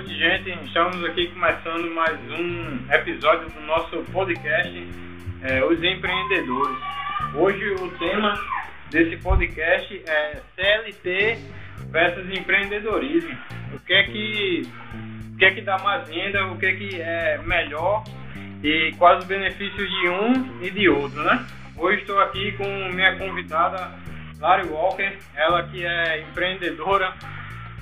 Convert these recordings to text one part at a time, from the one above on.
noite, gente. Estamos aqui começando mais um episódio do nosso podcast é, Os Empreendedores. Hoje o tema desse podcast é CLT versus empreendedorismo. O que é que, o que, é que dá mais renda, o que é que é melhor e quais os benefícios de um e de outro, né? Hoje estou aqui com minha convidada Lari Walker, ela que é empreendedora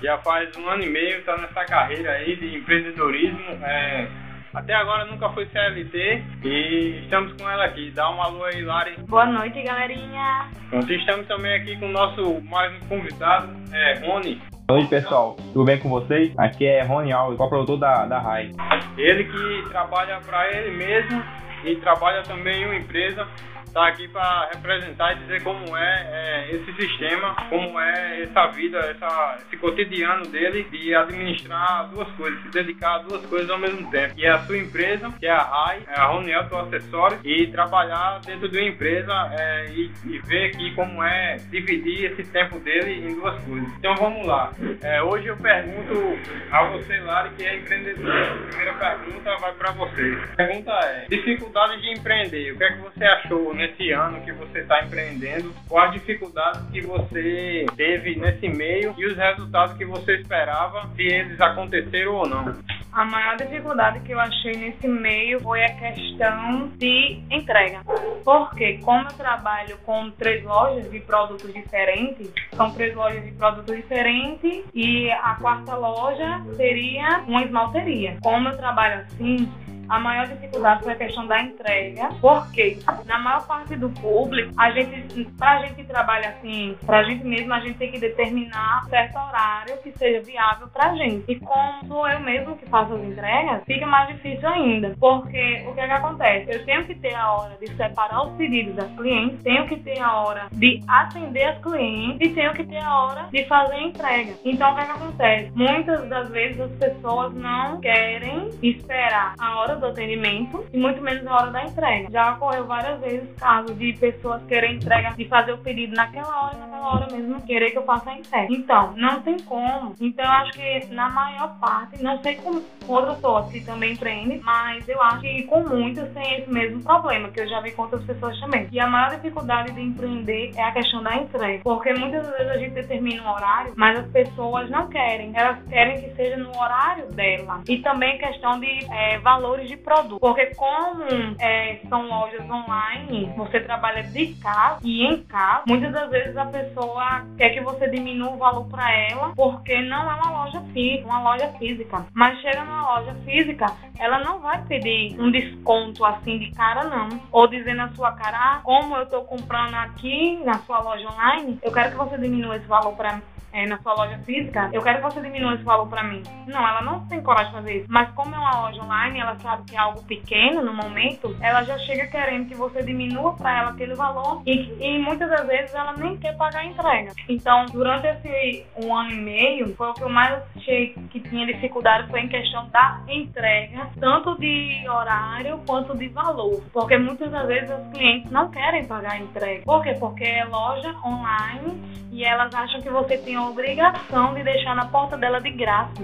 já faz um ano e meio, está nessa carreira aí de empreendedorismo. É, até agora nunca foi CLT e estamos com ela aqui. Dá um alô aí, Lari. Boa noite, galerinha. Pronto, estamos também aqui com o nosso mais um convidado, é, Rony. Boa noite, pessoal. Tudo bem com vocês? Aqui é Rony Alves, coprodutor da, da RAI. Ele que trabalha para ele mesmo e trabalha também em uma empresa está aqui para representar e dizer como é, é, esse sistema, como é essa vida, essa, esse cotidiano dele de administrar duas coisas, se dedicar a duas coisas ao mesmo tempo. E é a sua empresa, que é a RAI, é a Roniel do acessório, e trabalhar dentro de uma empresa é, e, e, ver aqui como é dividir esse tempo dele em duas coisas. Então vamos lá. É, hoje eu pergunto a você, Lari, que é empreendedor. A primeira pergunta vai para você. A pergunta é: dificuldade de empreender. O que é que você achou nesse ano que você está empreendendo, quais dificuldades que você teve nesse meio e os resultados que você esperava, se eles aconteceram ou não. A maior dificuldade que eu achei nesse meio foi a questão de entrega. Porque como eu trabalho com três lojas de produtos diferentes, são três lojas de produtos diferentes e a quarta loja seria uma esmalteria. Como eu trabalho assim, a maior dificuldade foi a questão da entrega, porque na maior parte do público, a gente, pra gente trabalhar assim, pra gente mesmo, a gente tem que determinar certo horário que seja viável pra gente. E como eu mesmo que faço as entregas, fica mais difícil ainda, porque o que, é que acontece? Eu tenho que ter a hora de separar os pedidos das clientes, tenho que ter a hora de atender as clientes e tenho que ter a hora de fazer a entrega. Então, o que, é que acontece? Muitas das vezes as pessoas não querem esperar a hora do atendimento e muito menos na hora da entrega. Já ocorreu várias vezes casos de pessoas querem entrega, de fazer o pedido naquela hora naquela hora mesmo querer que eu faça a entrega. Então, não tem como. Então, eu acho que na maior parte, não sei com outras pessoas que também empreendem, mas eu acho que com muitas tem esse mesmo problema, que eu já vi com outras pessoas também. E a maior dificuldade de empreender é a questão da entrega. Porque muitas vezes a gente determina um horário, mas as pessoas não querem. Elas querem que seja no horário dela. E também questão de é, valores de produto. Porque como é, são lojas online, você trabalha de casa e em casa, muitas das vezes a pessoa quer que você diminua o valor para ela, porque não é uma loja física, uma loja física. Mas chega numa loja física, ela não vai pedir um desconto assim de cara, não. Ou dizer na sua cara, ah, como eu tô comprando aqui na sua loja online, eu quero que você diminua esse valor para mim é, na sua loja física, eu quero que você diminua esse valor para mim. Não, ela não tem coragem de fazer isso. Mas como é uma loja online, ela sabe que é algo pequeno no momento, ela já chega querendo que você diminua para ela aquele valor e, e muitas das vezes ela nem quer pagar a entrega. Então, durante esse um ano e meio, foi o que eu mais achei que tinha dificuldade foi em questão da entrega, tanto de horário quanto de valor. Porque muitas das vezes os clientes não querem pagar a entrega. Por quê? Porque é loja online e elas acham que você tem obrigação de deixar na porta dela de graça.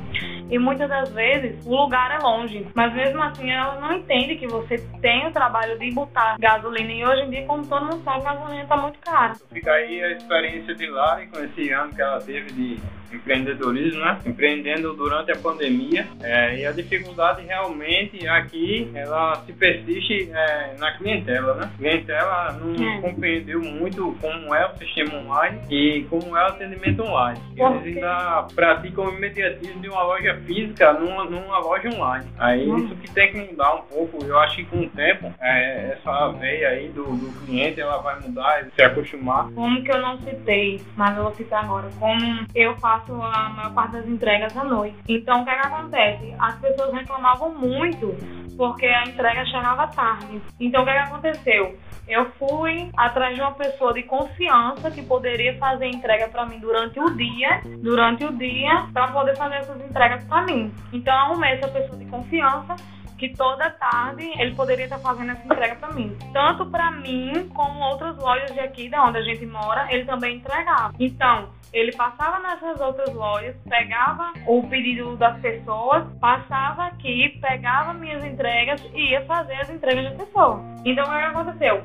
E muitas das vezes o lugar é longe, mas mesmo assim ela não entende que você tem o trabalho de botar gasolina. E hoje em dia, como todo mundo sabe, a gasolina está muito cara. Fica aí a experiência de Lari com esse ano que ela teve de empreendedorismo, né? Empreendendo durante a pandemia. É, e a dificuldade realmente aqui, ela se persiste é, na clientela, né? A clientela não é. compreendeu muito como é o sistema online e como é o atendimento online. Eles ainda praticam o imediatismo de uma loja física numa, numa loja online. Aí hum. isso que tem que mudar um pouco. Eu acho que com o tempo, é, essa veia aí do, do cliente, ela vai mudar, se acostumar. Como que eu não citei, mas eu vou citar agora. Como eu faço faço a maior parte das entregas à noite. Então, o que, é que acontece? As pessoas reclamavam muito porque a entrega chegava tarde. Então, o que, é que aconteceu? Eu fui atrás de uma pessoa de confiança que poderia fazer entrega para mim durante o dia, durante o dia, para poder fazer essas entregas para mim. Então, eu arrumei essa pessoa de confiança que toda tarde ele poderia estar fazendo essa entrega para mim. Tanto para mim como outras lojas de aqui, da onde a gente mora, ele também entregava. Então, ele passava nessas outras lojas, pegava o pedido das pessoas, passava aqui, pegava minhas entregas e ia fazer as entregas das pessoas. Então, o que aconteceu?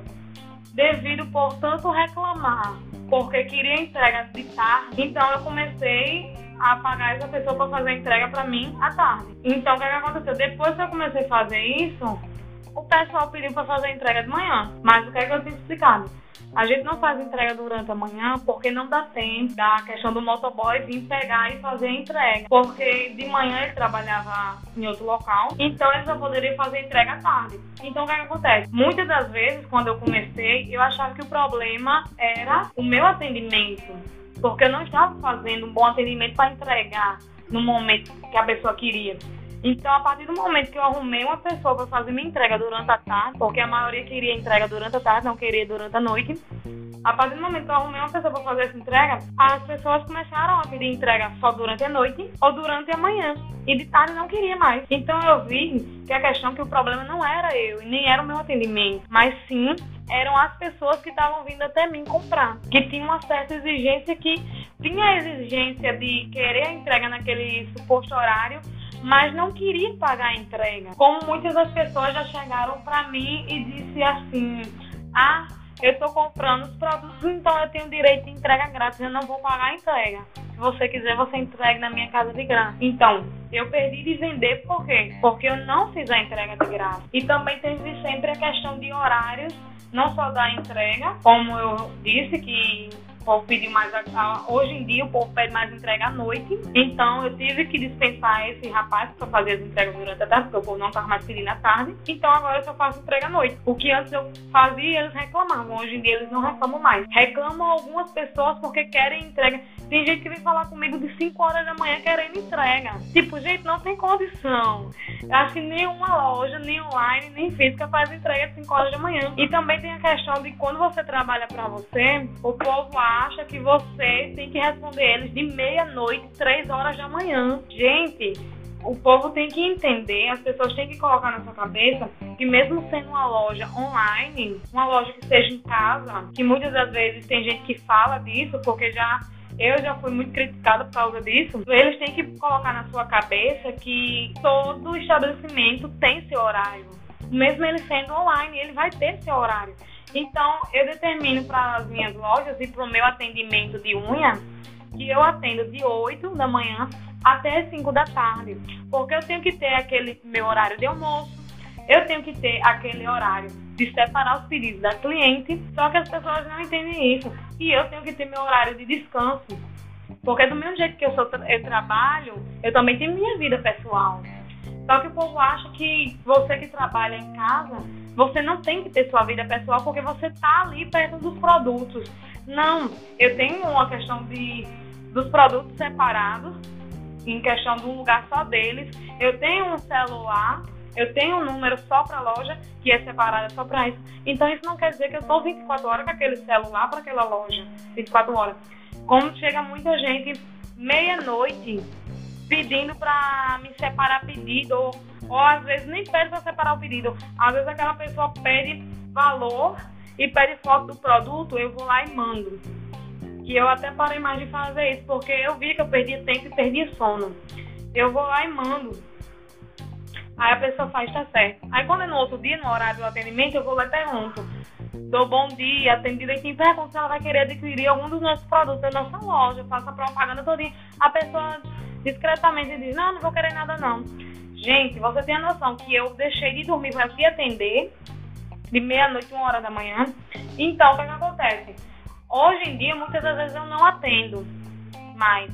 Devido por tanto reclamar, porque queria entrega de tarde, então eu comecei a pagar essa pessoa para fazer a entrega para mim à tarde. Então, o que, que aconteceu? Depois que eu comecei a fazer isso, o pessoal pediu para fazer a entrega de manhã. Mas o que, é que eu tinha explicado? A gente não faz entrega durante a manhã porque não dá tempo da questão do motoboy vir pegar e fazer a entrega. Porque de manhã ele trabalhava em outro local, então ele só poderia fazer a entrega à tarde. Então o que, é que acontece? Muitas das vezes, quando eu comecei, eu achava que o problema era o meu atendimento. Porque eu não estava fazendo um bom atendimento para entregar no momento que a pessoa queria. Então, a partir do momento que eu arrumei uma pessoa para fazer minha entrega durante a tarde, porque a maioria queria entrega durante a tarde, não queria durante a noite. A partir do momento que eu arrumei uma pessoa para fazer essa entrega, as pessoas começaram a pedir entrega só durante a noite ou durante a manhã. E de tarde não queria mais. Então eu vi que a questão que o problema não era eu e nem era o meu atendimento, mas sim eram as pessoas que estavam vindo até mim comprar, que tinham uma certa exigência que tinha a exigência de querer a entrega naquele suposto horário, mas não queria pagar a entrega. Como muitas das pessoas já chegaram para mim e disse assim: "Ah, eu estou comprando os produtos, então eu tenho direito de entrega grátis, eu não vou pagar a entrega. Se você quiser, você entregue na minha casa de graça. Então, eu perdi de vender por quê? Porque eu não fiz a entrega de graça. E também teve sempre a questão de horários, não só da entrega, como eu disse que povo pediu mais. A, hoje em dia o povo pede mais entrega à noite. Então eu tive que dispensar esse rapaz para fazer as entregas durante a tarde, porque o povo não estava mais pedindo à tarde. Então agora eu só faço entrega à noite. O que antes eu fazia, eles reclamavam. Hoje em dia eles não reclamam mais. Reclamam algumas pessoas porque querem entrega. Tem gente que vem falar comigo de 5 horas da manhã querendo entrega. Tipo, gente, não tem condição. Eu acho que nenhuma loja, nem online, nem física faz entrega de 5 horas da manhã. E também tem a questão de quando você trabalha para você, o povo acha que você tem que responder eles de meia-noite, três horas da manhã. Gente, o povo tem que entender, as pessoas têm que colocar na sua cabeça que mesmo sendo uma loja online, uma loja que seja em casa, que muitas das vezes tem gente que fala disso, porque já eu já fui muito criticada por causa disso. Eles têm que colocar na sua cabeça que todo estabelecimento tem seu horário. Mesmo ele sendo online, ele vai ter seu horário. Então, eu determino para as minhas lojas e para o meu atendimento de unha que eu atendo de 8 da manhã até 5 da tarde. Porque eu tenho que ter aquele meu horário de almoço, eu tenho que ter aquele horário de separar os pedidos da cliente, só que as pessoas não entendem isso. E eu tenho que ter meu horário de descanso. Porque do mesmo jeito que eu, sou, eu trabalho, eu também tenho minha vida pessoal. Só que o povo acha que você que trabalha em casa, você não tem que ter sua vida pessoal porque você está ali perto dos produtos. Não, eu tenho uma questão de dos produtos separados, em questão de um lugar só deles. Eu tenho um celular, eu tenho um número só para a loja, que é separado só para isso. Então isso não quer dizer que eu estou 24 horas com aquele celular para aquela loja, 24 horas. Como chega muita gente meia-noite pedindo para me separar pedido, ou, ou às vezes nem pede para separar o pedido. Às vezes aquela pessoa pede valor e pede foto do produto, eu vou lá e mando. Que eu até parei mais de fazer isso, porque eu vi que eu perdia tempo e perdia sono. Eu vou lá e mando. Aí a pessoa faz, tá certo. Aí quando é no outro dia, no horário do atendimento, eu vou lá e pergunto. Dou bom dia, atendi direitinho, pergunto se ela vai querer adquirir algum dos nossos produtos da nossa loja, faço a propaganda todinha. A pessoa discretamente diz, não, não vou querer nada não. Gente, você tem a noção que eu deixei de dormir para te atender de meia-noite, uma hora da manhã. Então, o que, é que acontece? Hoje em dia, muitas das vezes eu não atendo mais.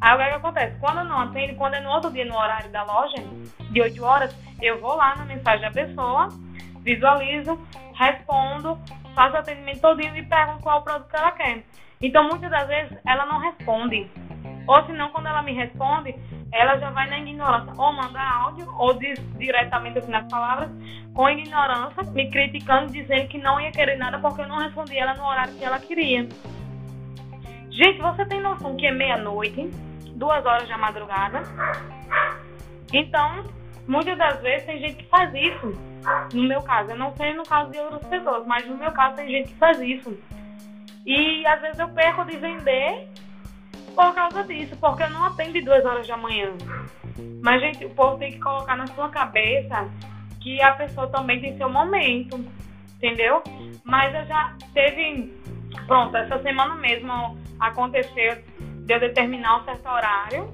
Aí o que, é que acontece? Quando eu não atendo, quando é no outro dia, no horário da loja, de 8 horas, eu vou lá na mensagem da pessoa, visualizo, respondo, faço o atendimento todinho e pergunto qual produto que ela quer. Então, muitas das vezes, ela não responde. Ou se não, quando ela me responde, ela já vai na ignorância. Ou manda áudio, ou diz diretamente assim nas palavras, com ignorância, me criticando, dizendo que não ia querer nada porque eu não respondi ela no horário que ela queria. Gente, você tem noção que é meia-noite, duas horas da madrugada. Então, Muitas das vezes tem gente que faz isso. No meu caso, eu não sei no caso de outras pessoas, mas no meu caso tem gente que faz isso. E às vezes eu perco de vender por causa disso, porque eu não atendo duas horas da manhã. Mas, gente, o povo tem que colocar na sua cabeça que a pessoa também tem seu momento, entendeu? Mas eu já teve. Pronto, essa semana mesmo aconteceu de eu determinar um certo horário,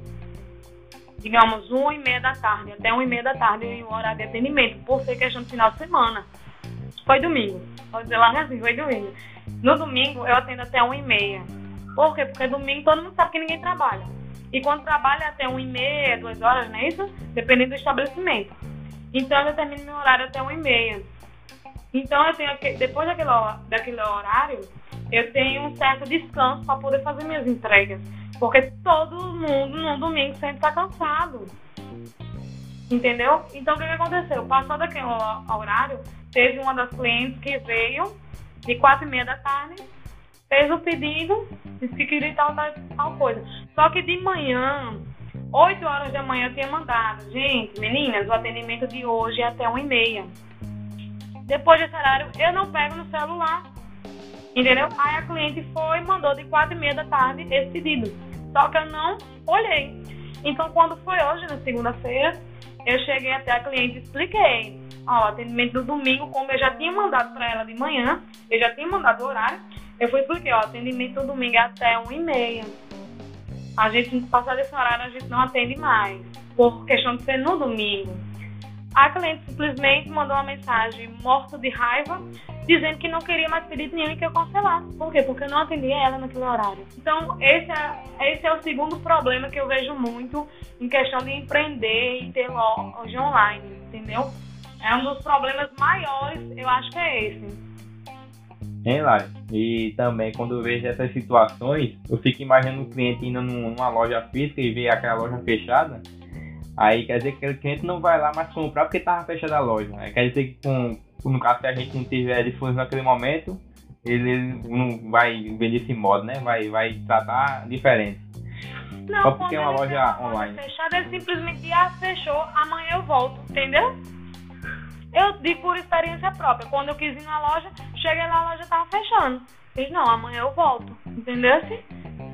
digamos, uma e meia da tarde, até uma e meia da tarde em um horário de atendimento, por ser questão de final de semana. Foi domingo. Pode dizer lá assim, foi domingo. No domingo eu atendo até uma e meia. Por quê? Porque domingo todo mundo sabe que ninguém trabalha. E quando trabalha até uma e meia, duas horas, não é isso? Dependendo do estabelecimento. Então eu determino meu horário até uma e meia. Então eu tenho depois daquele, daquele horário, eu tenho um certo descanso para poder fazer minhas entregas. Porque todo mundo no domingo sempre está cansado. Entendeu? Então o que, que aconteceu? Passou daquele horário, teve uma das clientes que veio de quatro e meia da tarde fez o pedido, disse que queria tal, tal, tal coisa. Só que de manhã, 8 horas da manhã, eu tinha mandado. Gente, meninas, o atendimento de hoje é até 1 e meia. Depois desse horário, eu não pego no celular. Entendeu? Aí a cliente foi e mandou de 4 e meia da tarde esse pedido. Só que eu não olhei. Então, quando foi hoje, na segunda-feira, eu cheguei até a cliente e expliquei. Ó, atendimento do domingo, como eu já tinha mandado para ela de manhã, eu já tinha mandado o horário, eu fui expliquei, ó, atendimento domingo é até 1h30. A gente, passar desse horário, a gente não atende mais, por questão de ser no domingo. A cliente simplesmente mandou uma mensagem morta de raiva, dizendo que não queria mais pedido nenhum e que eu cancelasse. Por quê? Porque eu não atendia ela naquele horário. Então, esse é, esse é o segundo problema que eu vejo muito em questão de empreender e ter loja online, entendeu? É um dos problemas maiores, eu acho que é esse. Hein, Lari? E também quando eu vejo essas situações, eu fico imaginando o cliente indo numa loja física e ver aquela loja fechada. Aí quer dizer que o cliente não vai lá mais comprar porque estava fechada a loja. Aí quer dizer que com, no caso se a gente não tiver disponível naquele momento, ele não vai vender esse modo, né? Vai, vai tratar diferente. Não, Só porque é uma loja online. Fechada, ele simplesmente ah, fechou, amanhã eu volto, entendeu? Eu digo por experiência própria. Quando eu quis ir na loja, cheguei lá, a loja tava fechando. Fiz, não, amanhã eu volto. Entendeu? Assim?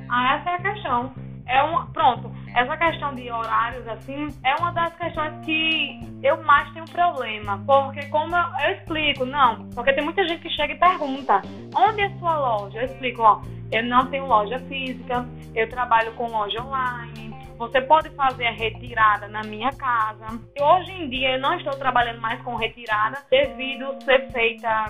Ah, essa é a questão. É uma, pronto, essa questão de horários, assim, é uma das questões que eu mais tenho problema. Porque como eu, eu explico, não, porque tem muita gente que chega e pergunta, onde é sua loja? Eu explico, ó, eu não tenho loja física, eu trabalho com loja online, você pode fazer a retirada na minha casa. Hoje em dia eu não estou trabalhando mais com retirada devido ser feita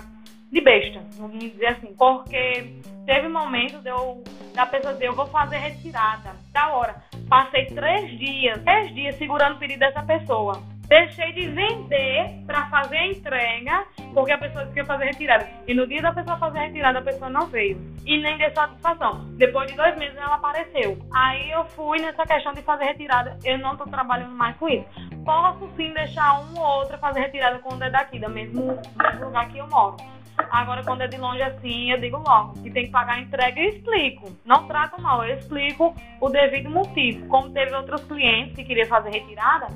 de besta, vamos dizer assim. Porque teve momentos eu, da pessoa dizer, eu vou fazer retirada. Da hora. Passei três dias, três dias segurando o pedido dessa pessoa. Deixei de vender para fazer a entrega, porque a pessoa disse que ia fazer retirada. E no dia da pessoa fazer a retirada, a pessoa não veio. E nem deu satisfação. Depois de dois meses, ela apareceu. Aí eu fui nessa questão de fazer retirada. Eu não estou trabalhando mais com isso. Posso sim deixar um ou outro fazer retirada quando é daqui, do mesmo, mesmo lugar que eu moro. Agora, quando é de longe assim, eu digo logo que tem que pagar a entrega e explico. Não trato mal, eu explico o devido motivo. Como teve outros clientes que queriam fazer retirada,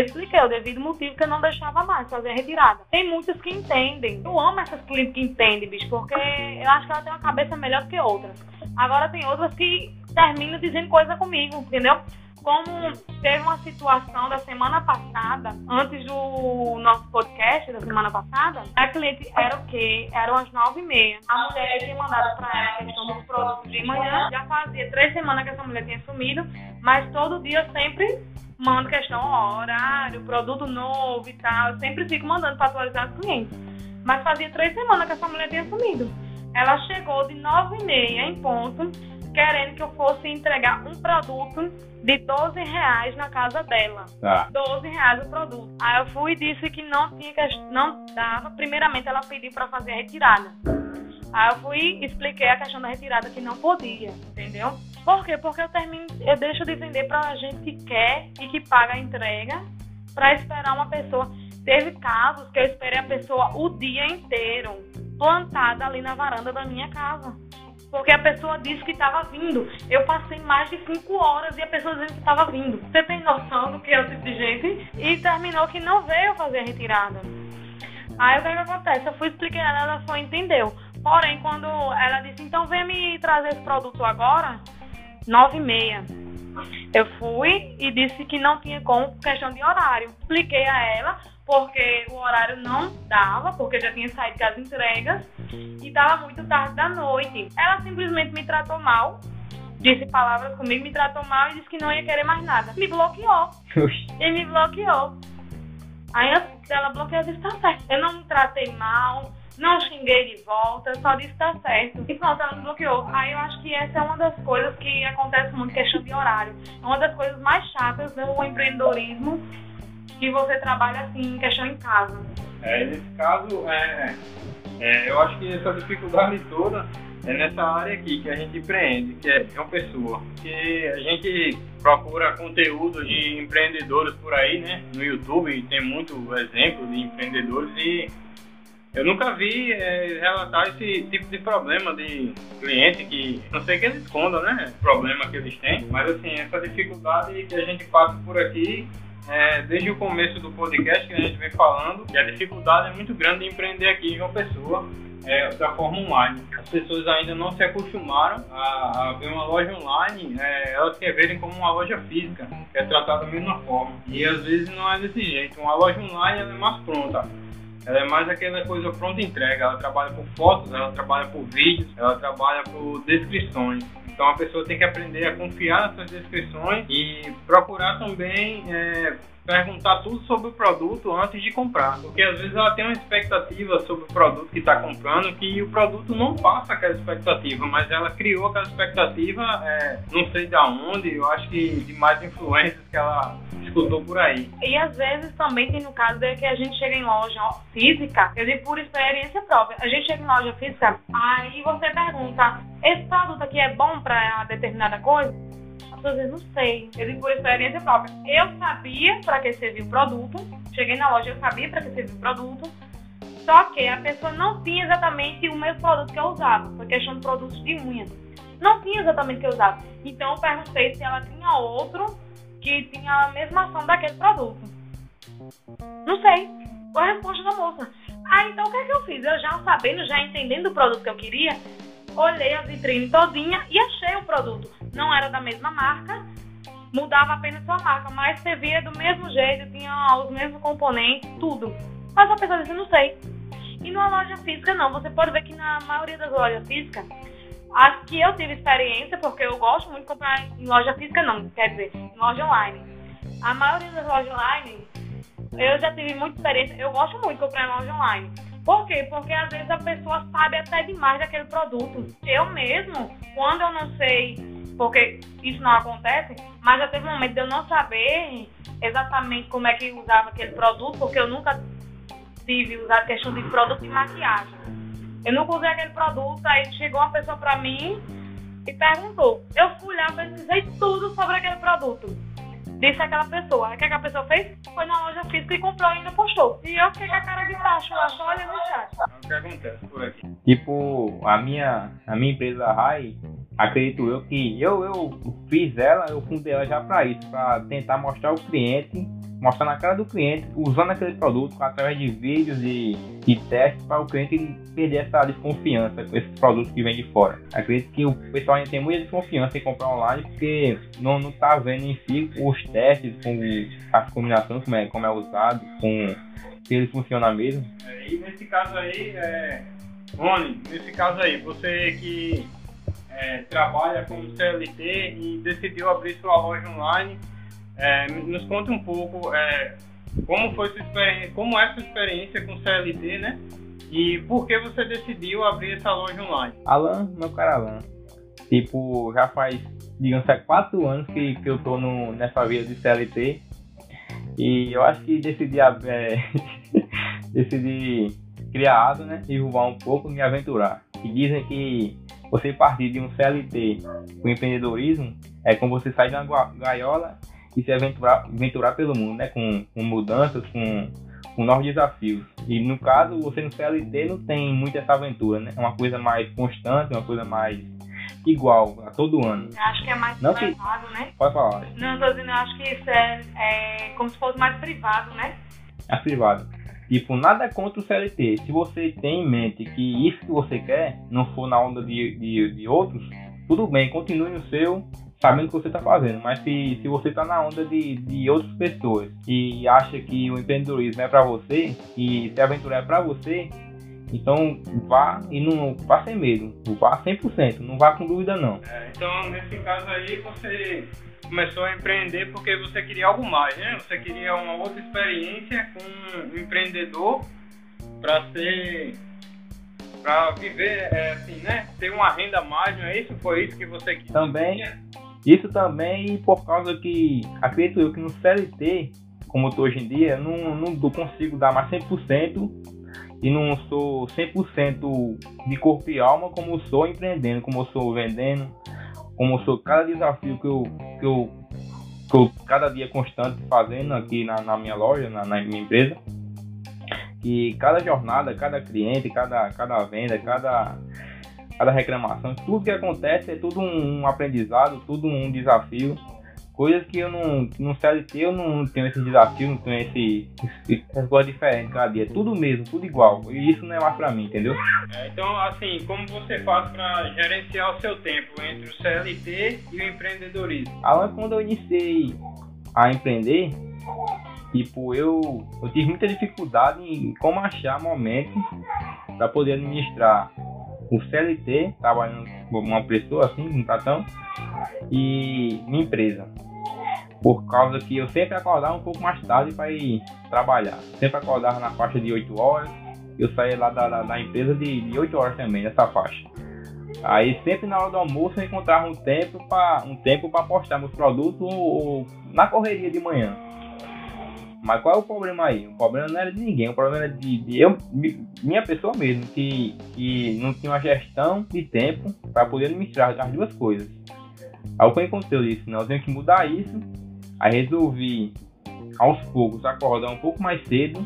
expliquei o devido motivo que eu não deixava mais fazer a retirada. Tem muitos que entendem. Eu amo essas clientes que entendem, bicho, porque eu acho que ela tem uma cabeça melhor que outras. Agora tem outras que terminam dizendo coisa comigo, entendeu? como teve uma situação da semana passada, antes do nosso podcast da semana passada, a cliente era o quê? Eram as nove e meia. A mulher tinha mandado para ela a questão dos produtos de manhã. Já fazia três semanas que essa mulher tinha sumido, mas todo dia sempre mando questão, horário, produto novo e tal. Eu sempre fico mandando para atualizar os clientes. Mas fazia três semanas que essa mulher tinha sumido. Ela chegou de nove e meia em ponto querendo que eu fosse entregar um produto de 12 reais na casa dela. Tá. 12 reais o produto. Aí eu fui e disse que não tinha não dava. Primeiramente ela pediu para fazer a retirada. Aí eu fui e expliquei a questão da retirada que não podia, entendeu? Por quê? Porque eu termino, eu deixo de vender para gente que quer e que paga a entrega para esperar uma pessoa. Teve casos que eu esperei a pessoa o dia inteiro plantada ali na varanda da minha casa porque a pessoa disse que estava vindo. Eu passei mais de 5 horas e a pessoa dizendo que estava vindo. Você tem noção do que é o tipo de gente? E terminou que não veio fazer a retirada. Aí o que, que acontece? Eu fui explicar ela, ela só entendeu. Porém, quando ela disse, então vem me trazer esse produto agora, nove e meia. Eu fui e disse que não tinha como, questão de horário. Expliquei a ela, porque o horário não dava, porque já tinha saído das entregas e estava muito tarde da noite. Ela simplesmente me tratou mal, disse palavras comigo, me tratou mal e disse que não ia querer mais nada. Me bloqueou. e me bloqueou. Aí ela bloqueou e disse, tá certo. Eu não me tratei mal, não xinguei de volta, só disse tá certo. E pronto, ela me bloqueou. Aí eu acho que essa é uma das coisas que acontece muito, questão de horário. É uma das coisas mais chatas do empreendedorismo que você trabalha assim, em questão em casa. É, nesse caso, é, é, eu acho que essa dificuldade toda é nessa área aqui que a gente empreende, que é uma pessoa. Que a gente procura conteúdo de empreendedores por aí, né? No YouTube tem muito exemplo de empreendedores e eu nunca vi é, relatar esse tipo de problema de cliente que, não sei que eles escondam, né? O problema que eles têm, mas assim, essa dificuldade que a gente passa por aqui é, desde o começo do podcast que a gente vem falando, que a dificuldade é muito grande de empreender aqui em Pessoa, é, da forma online. As pessoas ainda não se acostumaram a, a ver uma loja online, é, elas querem como uma loja física, que é tratada da mesma forma. E às vezes não é desse jeito. Uma loja online é mais pronta. Ela é mais aquela coisa pronta entrega. Ela trabalha por fotos, ela trabalha por vídeos, ela trabalha por descrições. Então a pessoa tem que aprender a confiar nas suas descrições e procurar também é, perguntar tudo sobre o produto antes de comprar. Porque às vezes ela tem uma expectativa sobre o produto que está comprando que o produto não passa aquela expectativa, mas ela criou aquela expectativa, é, não sei de onde, eu acho que de mais influências que ela escutou por aí. E às vezes também tem no caso de que a gente chega em loja física, eu digo por experiência própria, a gente chega em loja física, aí você pergunta, esse produto aqui é bom para determinada coisa? Vezes não sei, eu digo por experiência própria. Eu sabia para que servia o produto, cheguei na loja, eu sabia para que servia o produto, só que a pessoa não tinha exatamente o mesmo produto que eu usava, foi questão de produtos de unha. Não tinha exatamente o que eu usava. Então eu perguntei se ela tinha outro que tinha a mesma ação daquele produto. Não sei. Foi a resposta da moça. Ah, então o que é que eu fiz? Eu já sabendo, já entendendo o produto que eu queria, olhei a vitrine todinha e achei o produto. Não era da mesma marca, mudava apenas sua marca, mas servia do mesmo jeito, tinha os mesmos componentes, tudo. Mas a pessoa disse, não sei. E numa loja física não, você pode ver que na maioria das lojas físicas as que eu tive experiência, porque eu gosto muito de comprar em loja física, não, quer dizer, em loja online. A maioria das lojas online, eu já tive muita experiência, eu gosto muito de comprar em loja online. Por quê? Porque às vezes a pessoa sabe até demais daquele produto. Eu mesmo, quando eu não sei, porque isso não acontece, mas já teve um momento de eu não saber exatamente como é que usava aquele produto, porque eu nunca tive usado questão de produto de maquiagem. Eu nunca usei aquele produto, aí chegou uma pessoa pra mim e perguntou. Eu fui lá, pesquisei tudo sobre aquele produto. Disse aquela pessoa. O que, a pessoa fez? Foi na loja física e comprou e ainda postou. E eu fiquei com a cara de baixo lá, só olhando o chat. O que acontece por aqui? Tipo, a minha, a minha empresa Rai, acredito eu que eu, eu fiz ela, eu fundei ela já para isso, para tentar mostrar ao cliente mostrar na cara do cliente, usando aquele produto através de vídeos e, e testes para o cliente perder essa desconfiança com esses produtos que vêm de fora. Acredito que o pessoal ainda tem muita desconfiança em comprar online porque não está vendo em si os testes com as combinações, como é, como é usado, com se ele funciona mesmo. É, e nesse caso aí, é, Rony, nesse caso aí, você que é, trabalha como CLT e decidiu abrir sua loja online é, nos conta um pouco é, como foi sua experiência, como é sua experiência com CLT, né? E por que você decidiu abrir essa loja online? Alan, meu cara Alan. Tipo, já faz, digamos, há quatro anos que, que eu tô no, nessa vida de CLT. E eu acho que decidi, é, decidi criar asa, né? E voar um pouco me aventurar. E dizem que você partir de um CLT com empreendedorismo é como você sair de uma gaiola e se aventurar, aventurar pelo mundo, né? Com, com mudanças, com, com novos desafios. E no caso, você no CLT não tem muita essa aventura, né? É uma coisa mais constante, uma coisa mais igual a todo ano. Acho que é mais Não privado, né? Pode falar. Não, tô dizendo, eu acho que isso é, é como se fosse mais privado, né? É privado. Tipo, nada contra o CLT. Se você tem em mente que isso que você quer não for na onda de, de, de outros, tudo bem, continue no seu, sabendo o que você está fazendo. Mas se, se você está na onda de, de outras pessoas e acha que o empreendedorismo é para você e se aventurar é para você, então vá e não vá sem medo, vá 100%, não vá com dúvida não. É, então, nesse caso aí, você começou a empreender porque você queria algo mais, né? Você queria uma outra experiência com um empreendedor para ser para viver é, assim, né? Ter uma renda mais, não é isso? Foi isso que você queria? Também, isso também por causa que acredito eu que no CLT, como eu tô hoje em dia, não, não consigo dar mais 100% e não sou 100% de corpo e alma como eu sou empreendendo, como eu sou vendendo, como eu sou cada desafio que eu, que eu, que eu cada dia constante fazendo aqui na, na minha loja, na, na, minha empresa. Que cada jornada, cada cliente, cada, cada venda, cada, cada reclamação, tudo que acontece é tudo um, um aprendizado, tudo um desafio coisas que eu não, no CLT eu não tenho esse desafio, não tenho esse, essas coisas diferentes cada dia, é tudo mesmo, tudo igual, e isso não é mais pra mim, entendeu? É, então, assim, como você faz para gerenciar o seu tempo entre o CLT e o empreendedorismo? Alan, quando eu iniciei a empreender, tipo, eu, eu tive muita dificuldade em como achar momento para poder administrar o CLT, trabalhando com uma pessoa assim, um cartão, e minha empresa. Por causa que eu sempre acordava um pouco mais tarde para ir trabalhar. Sempre acordava na faixa de 8 horas. Eu saía lá da, da, da empresa de, de 8 horas também, nessa faixa. Aí sempre na hora do almoço eu encontrava um tempo para um tempo para postar meus produtos ou, ou, na correria de manhã. Mas qual é o problema aí? O problema não era de ninguém, o problema era de, de eu, minha pessoa mesmo, que, que não tinha uma gestão de tempo para poder administrar as duas coisas. Aí o que aconteceu eu disse, não, eu tenho que mudar isso. Aí resolvi aos poucos acordar um pouco mais cedo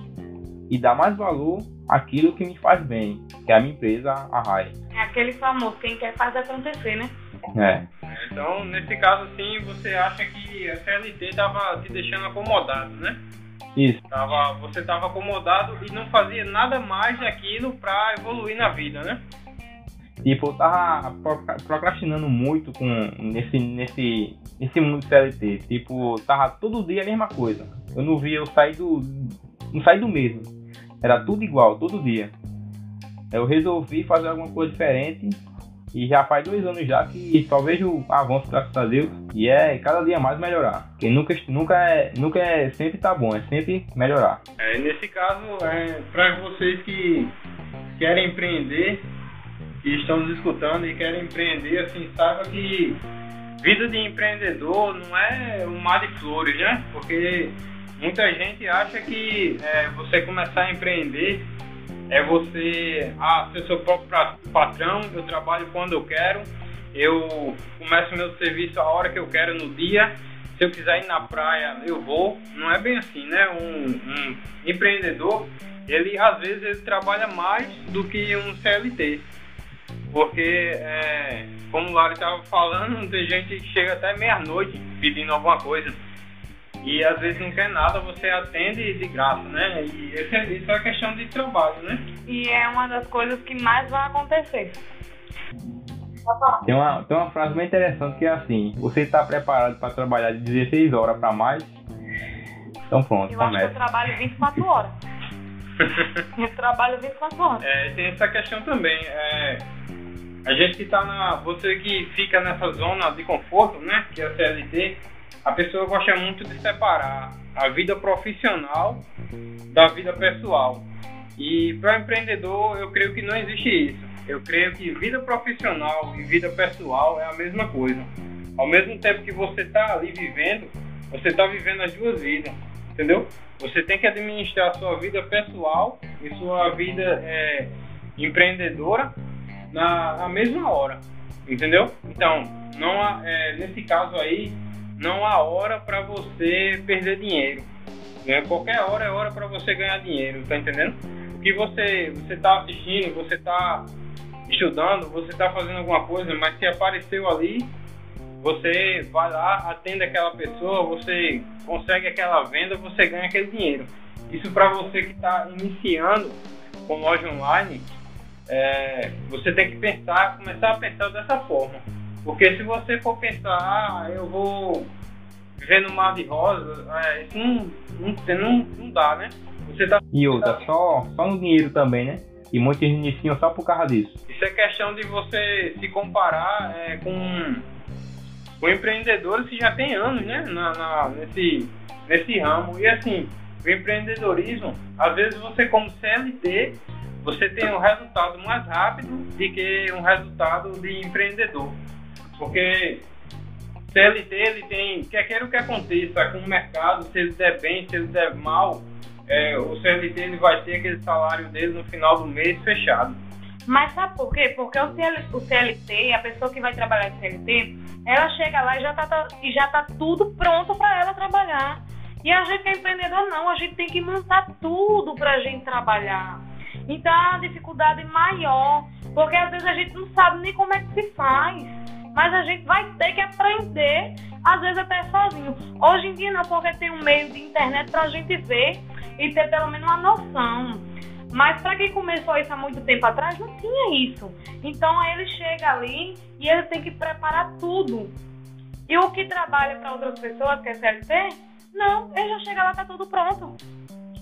e dar mais valor àquilo que me faz bem, que é a minha empresa, a RAI. É aquele famoso, quem quer faz acontecer, né? É. Então, nesse caso, sim, você acha que a CLT estava te deixando acomodado, né? Isso. Tava, você estava acomodado e não fazia nada mais daquilo para evoluir na vida, né? Tipo, eu tava procrastinando muito com nesse, nesse, nesse mundo CLT. Tipo, tava todo dia a mesma coisa. Eu não via eu sair do. não sair do mesmo. Era tudo igual, todo dia. Eu resolvi fazer alguma coisa diferente. E já faz dois anos já que só vejo avanço, graças a Deus. E é cada dia mais melhorar. Porque nunca, nunca, é, nunca é sempre tá bom, é sempre melhorar. É, nesse caso, é, para vocês que querem empreender, que estão nos escutando e querem empreender, assim, saiba que vida de empreendedor não é um mar de flores, né? Porque muita gente acha que é, você começar a empreender é você, ah, ser seu próprio patrão, eu trabalho quando eu quero, eu começo meu serviço a hora que eu quero no dia, se eu quiser ir na praia, eu vou. Não é bem assim, né? Um, um empreendedor, ele às vezes ele trabalha mais do que um CLT. Porque, é, como o Lari estava falando, tem gente que chega até meia-noite pedindo alguma coisa. E às vezes não quer nada, você atende de graça, né? E esse, é, isso é questão de trabalho, né? E é uma das coisas que mais vai acontecer. Tem uma, tem uma frase bem interessante que é assim: Você está preparado para trabalhar de 16 horas para mais? Então pronto, Eu começa. acho que eu trabalho 24 horas. eu trabalho 24 horas. É, tem essa questão também. É, a gente que tá na. Você que fica nessa zona de conforto, né? Que é a CLT, a pessoa gosta muito de separar a vida profissional da vida pessoal. E para empreendedor, eu creio que não existe isso. Eu creio que vida profissional e vida pessoal é a mesma coisa. Ao mesmo tempo que você está ali vivendo, você está vivendo as duas vidas, entendeu? Você tem que administrar sua vida pessoal e sua vida é, empreendedora na, na mesma hora, entendeu? Então, não há, é, nesse caso aí, não há hora para você perder dinheiro. Né? Qualquer hora é hora para você ganhar dinheiro, tá entendendo? O que você você está assistindo, você está estudando, você está fazendo alguma coisa, mas se apareceu ali, você vai lá, atende aquela pessoa, você consegue aquela venda, você ganha aquele dinheiro. Isso para você que está iniciando com loja online, é, você tem que pensar, começar a pensar dessa forma. Porque se você for pensar, ah, eu vou viver no mar de rosa, é, isso não, não, não, não dá, né? Você tá... E outra, só, só no dinheiro também, né? E muitos iniciam só por causa disso. Isso é questão de você se comparar é, com, com empreendedores que já tem anos, né? Na, na, nesse, nesse ramo. E assim, o empreendedorismo, às vezes você como CLT, você tem um resultado mais rápido do que um resultado de empreendedor. Porque CLT ele tem, quer queira o que aconteça com o mercado, se ele der bem, se ele der mal, é, o CLT ele vai ter aquele salário dele no final do mês fechado. Mas sabe por quê? Porque o, CL, o CLT, a pessoa que vai trabalhar em CLT, ela chega lá e já tá, e já tá tudo pronto para ela trabalhar. E a gente que é empreendedor não, a gente tem que montar tudo para a gente trabalhar. Então a dificuldade maior, porque às vezes a gente não sabe nem como é que se faz. Mas a gente vai ter que aprender, às vezes até sozinho. Hoje em dia não, porque tem um meio de internet para a gente ver e ter pelo menos uma noção. Mas para quem começou isso há muito tempo atrás, não tinha isso. Então ele chega ali e ele tem que preparar tudo. E o que trabalha para outras pessoas, que é CLT, não, ele já chega lá, tá tudo pronto.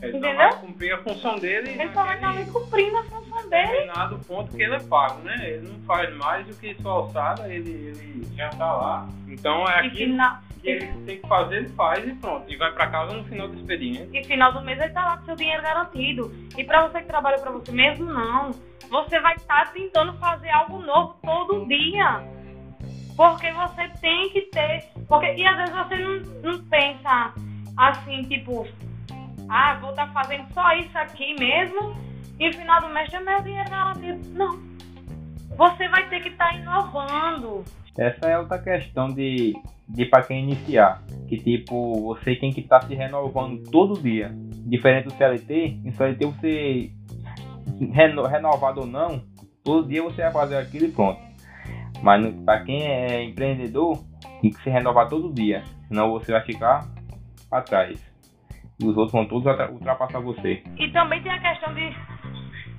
Ele Entendeu? vai cumprir a função dele. Ele só vai estar ali cumprindo a função dele. Determinado ponto que ele é pago, né? Ele não faz mais do que sua alçada, ele, ele já tá lá. Então é aquilo que ele tem que fazer, ele faz e pronto. E vai para casa no final do expediente. E final do mês ele tá lá com seu dinheiro garantido. E para você que trabalha para você mesmo, não. Você vai estar tá tentando fazer algo novo todo dia. Porque você tem que ter. Porque, e às vezes você não, não pensa assim, tipo, ah, vou estar tá fazendo só isso aqui mesmo e no final do mês já meu dinheiro garantido. Não. Você vai ter que estar tá inovando. Essa é outra questão de, de para quem iniciar. Que tipo, você tem que estar tá se renovando todo dia. Diferente do CLT, em CLT você reno, renovado ou não, todo dia você vai fazer aquilo e pronto. Mas para quem é empreendedor, tem que se renovar todo dia. Senão você vai ficar para trás e os outros vão todos ultrapassar você. E também tem a questão de,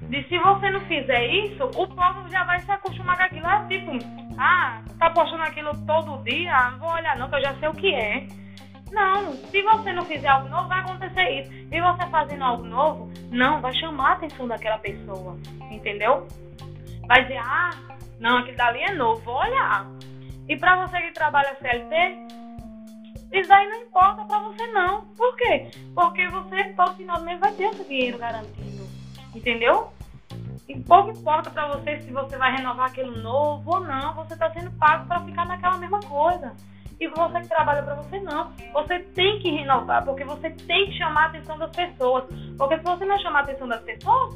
de se você não fizer isso, o povo já vai se acostumar com aquilo. É tipo, ah, tá postando aquilo todo dia, não vou olhar não, que eu já sei o que é. Não, se você não fizer algo novo, vai acontecer isso. E você fazendo algo novo, não, vai chamar a atenção daquela pessoa, entendeu? Vai dizer, ah, não, aquilo dali é novo, vou olhar. E para você que trabalha CLT, isso daí não importa para você não. Por quê? Porque você todo final do mês vai ter esse dinheiro garantido. Entendeu? E pouco importa para você se você vai renovar aquilo novo ou não. Você está sendo pago para ficar naquela mesma coisa. E você que trabalha para você não. Você tem que renovar, porque você tem que chamar a atenção das pessoas. Porque se você não chamar a atenção das pessoas,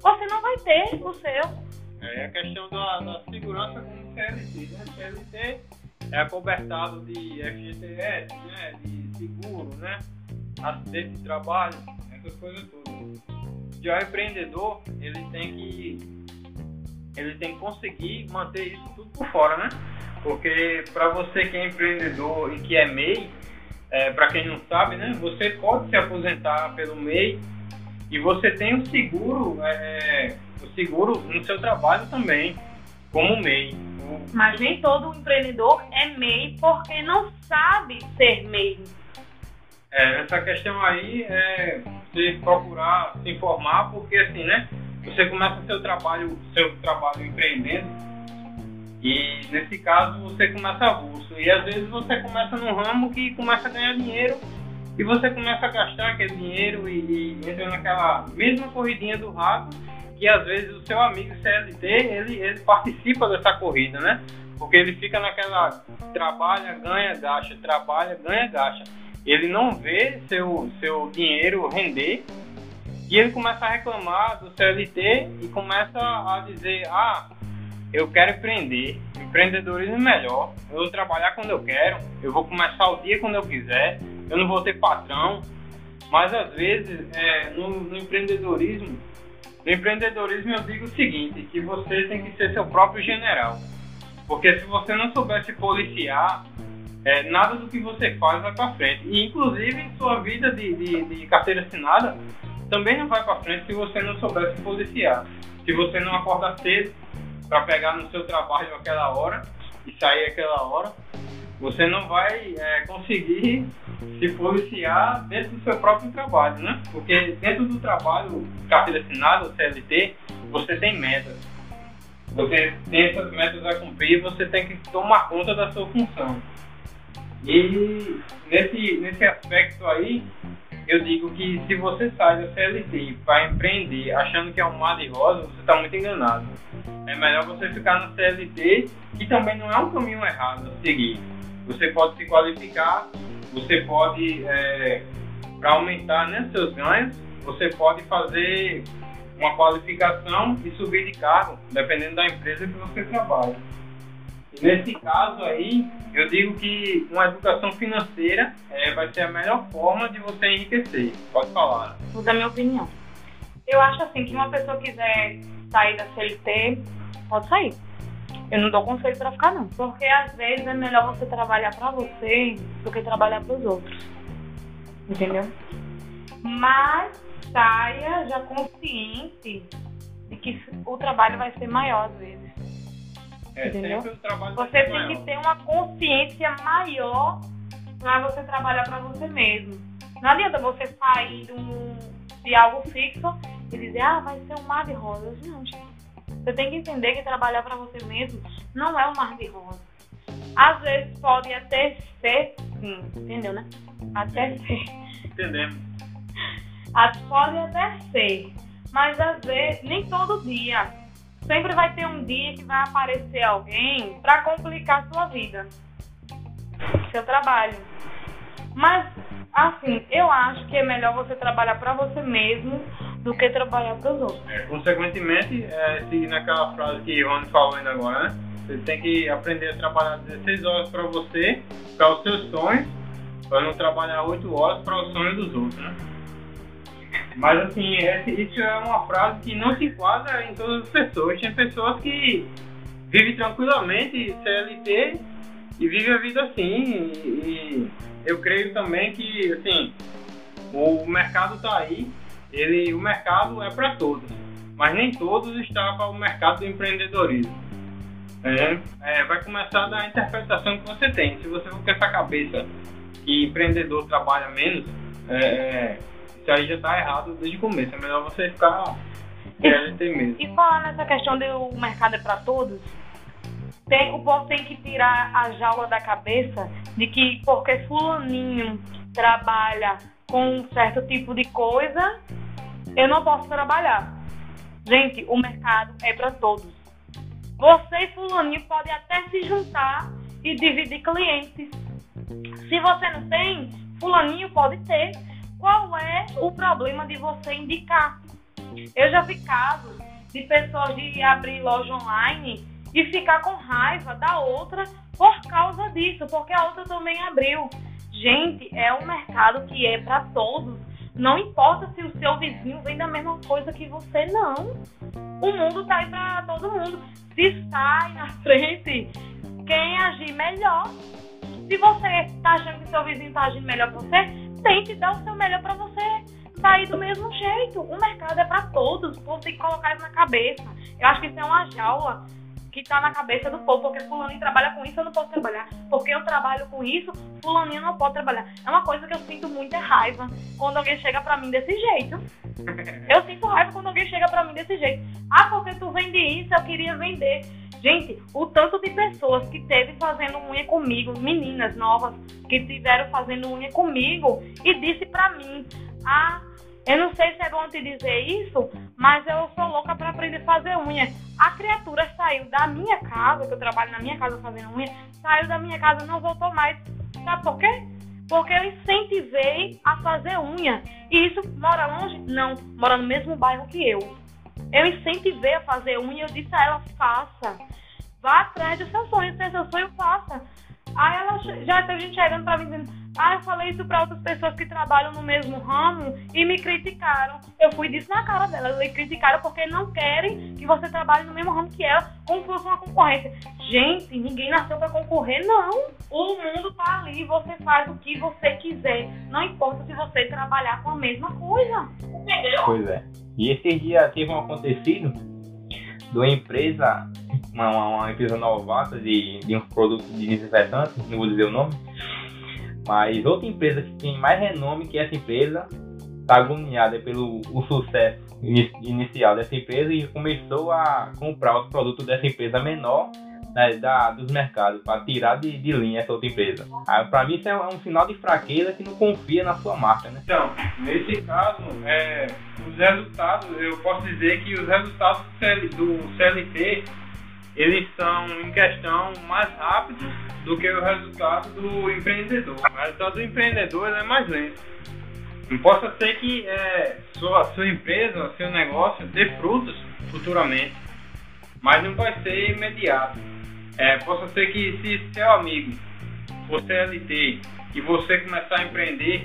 você não vai ter o seu. É a questão da, da segurança como CLT, né? CLT é cobertado de FGTS, né, de seguro, né, acidente de trabalho, essas coisas todas. Já o empreendedor, ele tem que ele tem que conseguir manter isso tudo por fora, né? Porque para você que é empreendedor e que é MEI, é, para quem não sabe, né, você pode se aposentar pelo MEI e você tem o seguro, é, o seguro no seu trabalho também, como MEI. Mas nem todo empreendedor é MEI porque não sabe ser MEI. É, essa questão aí é você procurar se informar, porque assim, né? Você começa seu trabalho, seu trabalho empreendendo e nesse caso você começa avulso. E às vezes você começa num ramo que começa a ganhar dinheiro e você começa a gastar aquele dinheiro e, e entra naquela mesma corridinha do rato que às vezes o seu amigo CLT ele, ele participa dessa corrida, né? Porque ele fica naquela trabalha, ganha, gasta, trabalha, ganha, gasta. Ele não vê seu, seu dinheiro render e ele começa a reclamar do CLT e começa a dizer: Ah, eu quero empreender, empreendedorismo é melhor, eu vou trabalhar quando eu quero, eu vou começar o dia quando eu quiser, eu não vou ter patrão. Mas às vezes é, no, no empreendedorismo empreendedorismo eu digo o seguinte, que você tem que ser seu próprio general. Porque se você não souber se policiar, é, nada do que você faz vai para frente. E inclusive sua vida de, de, de carteira assinada também não vai para frente se você não souber se policiar. Se você não acordar cedo para pegar no seu trabalho aquela hora e sair aquela hora, você não vai é, conseguir se policiar dentro do seu próprio trabalho, né? Porque dentro do trabalho, carteira assinada, CLT, você tem metas. Você tem essas metas a cumprir você tem que tomar conta da sua função. E nesse, nesse aspecto aí, eu digo que se você sai da CLT para empreender achando que é um mar de rosa, você está muito enganado. É melhor você ficar na CLT, que também não é um caminho errado a seguir você pode se qualificar, você pode, é, para aumentar né, seus ganhos, você pode fazer uma qualificação e subir de cargo, dependendo da empresa que você trabalha. E nesse caso aí, eu digo que uma educação financeira é, vai ser a melhor forma de você enriquecer. Pode falar. Vou dar minha opinião. Eu acho assim que uma pessoa quiser sair da CLT, pode sair. Eu não dou conselho para ficar, não. Porque às vezes é melhor você trabalhar para você do que trabalhar para os outros. Entendeu? Mas saia já consciente de que o trabalho vai ser maior às vezes. É, entendeu? Você tem maior. que ter uma consciência maior para você trabalhar para você mesmo. Não adianta você sair de, um, de algo fixo e dizer, ah, vai ser um mar de rosas. Não, gente. Você tem que entender que trabalhar para você mesmo não é um mar de rosas. Às vezes pode até ser, sim, entendeu, né? Até ser. Entendemos. Pode até ser, mas às vezes, nem todo dia. Sempre vai ter um dia que vai aparecer alguém para complicar a sua vida, seu trabalho. Mas, assim, eu acho que é melhor você trabalhar para você mesmo do que trabalhar para os outros. É, consequentemente, é, seguindo aquela frase que o Rony falou ainda agora, né? Você tem que aprender a trabalhar 16 horas para você, para os seus sonhos, para não trabalhar 8 horas para os sonhos dos outros, né? Mas assim, isso é uma frase que não se enquadra em todas as pessoas. Tem pessoas que vivem tranquilamente CLT e vivem a vida assim. E, e eu creio também que assim, o mercado está aí ele, o mercado é para todos, mas nem todos estão para o mercado do empreendedorismo. É, é, vai começar da interpretação que você tem. Se você for com essa cabeça que empreendedor trabalha menos, é, é isso aí já está errado desde o começo. É melhor você ficar CLT mesmo. E falar nessa questão do mercado é para todos, tem, o povo tem que tirar a jaula da cabeça de que porque fulaninho trabalha com um certo tipo de coisa, eu não posso trabalhar. Gente, o mercado é para todos. Você e fulaninho podem até se juntar e dividir clientes. Se você não tem, fulaninho pode ter. Qual é o problema de você indicar? Eu já vi casos de pessoas de abrir loja online e ficar com raiva da outra por causa disso, porque a outra também abriu. Gente, é um mercado que é para todos. Não importa se o seu vizinho vende a mesma coisa que você, não. O mundo tá aí para todo mundo. Se sai na frente, quem agir melhor. Se você tá achando que seu vizinho tá agindo melhor que você, tente dar o seu melhor para você sair do mesmo jeito. O mercado é para todos. O povo tem que colocar isso na cabeça. Eu acho que isso é uma jaula que tá na cabeça do povo, porque fulaninho trabalha com isso, eu não posso trabalhar. Porque eu trabalho com isso, fulaninho não pode trabalhar. É uma coisa que eu sinto muita raiva quando alguém chega pra mim desse jeito. Eu sinto raiva quando alguém chega pra mim desse jeito. Ah, porque tu vende isso, eu queria vender. Gente, o tanto de pessoas que teve fazendo unha comigo, meninas novas que tiveram fazendo unha comigo e disse pra mim, ah, eu não sei se é bom te dizer isso, mas eu sou louca para aprender a fazer unha. A criatura saiu da minha casa, que eu trabalho na minha casa fazendo unha, saiu da minha casa não voltou mais. Sabe por quê? Porque eu incentivei a fazer unha. E isso mora longe? Não, mora no mesmo bairro que eu. Eu incentivei a fazer unha eu disse a ela, faça. Vá atrás do seu sonho, se é seu sonho, faça. Aí ela já teve gente chegando pra mim dizendo, ah, eu falei isso para outras pessoas que trabalham no mesmo ramo e me criticaram. Eu fui disso na cara dela. Eles criticaram porque não querem que você trabalhe no mesmo ramo que ela, como se fosse uma concorrência. Gente, ninguém nasceu para concorrer, não. O mundo tá ali, você faz o que você quiser. Não importa se você trabalhar com a mesma coisa. Entendeu? Pois é. E esse dia teve um acontecido de uma empresa, uma, uma empresa novata de, de um produto de desinfetante, não vou dizer o nome mas outra empresa que tem mais renome que essa empresa está agoniada pelo o sucesso inicial dessa empresa e começou a comprar os produtos dessa empresa menor né, da, dos mercados para tirar de, de, linha essa outra empresa. Para mim isso é um, é um, sinal de fraqueza que não confia na sua marca, né? Então, nesse caso, é, os resultados, eu posso dizer que os resultados do, CL, do CLT eles são em questão mais rápidos do que o resultado do empreendedor. O resultado do empreendedor é mais lento. Não possa ser que é, sua, sua empresa, seu negócio dê frutos futuramente, mas não vai ser imediato. É, possa ser que se seu amigo for CLT e você começar a empreender,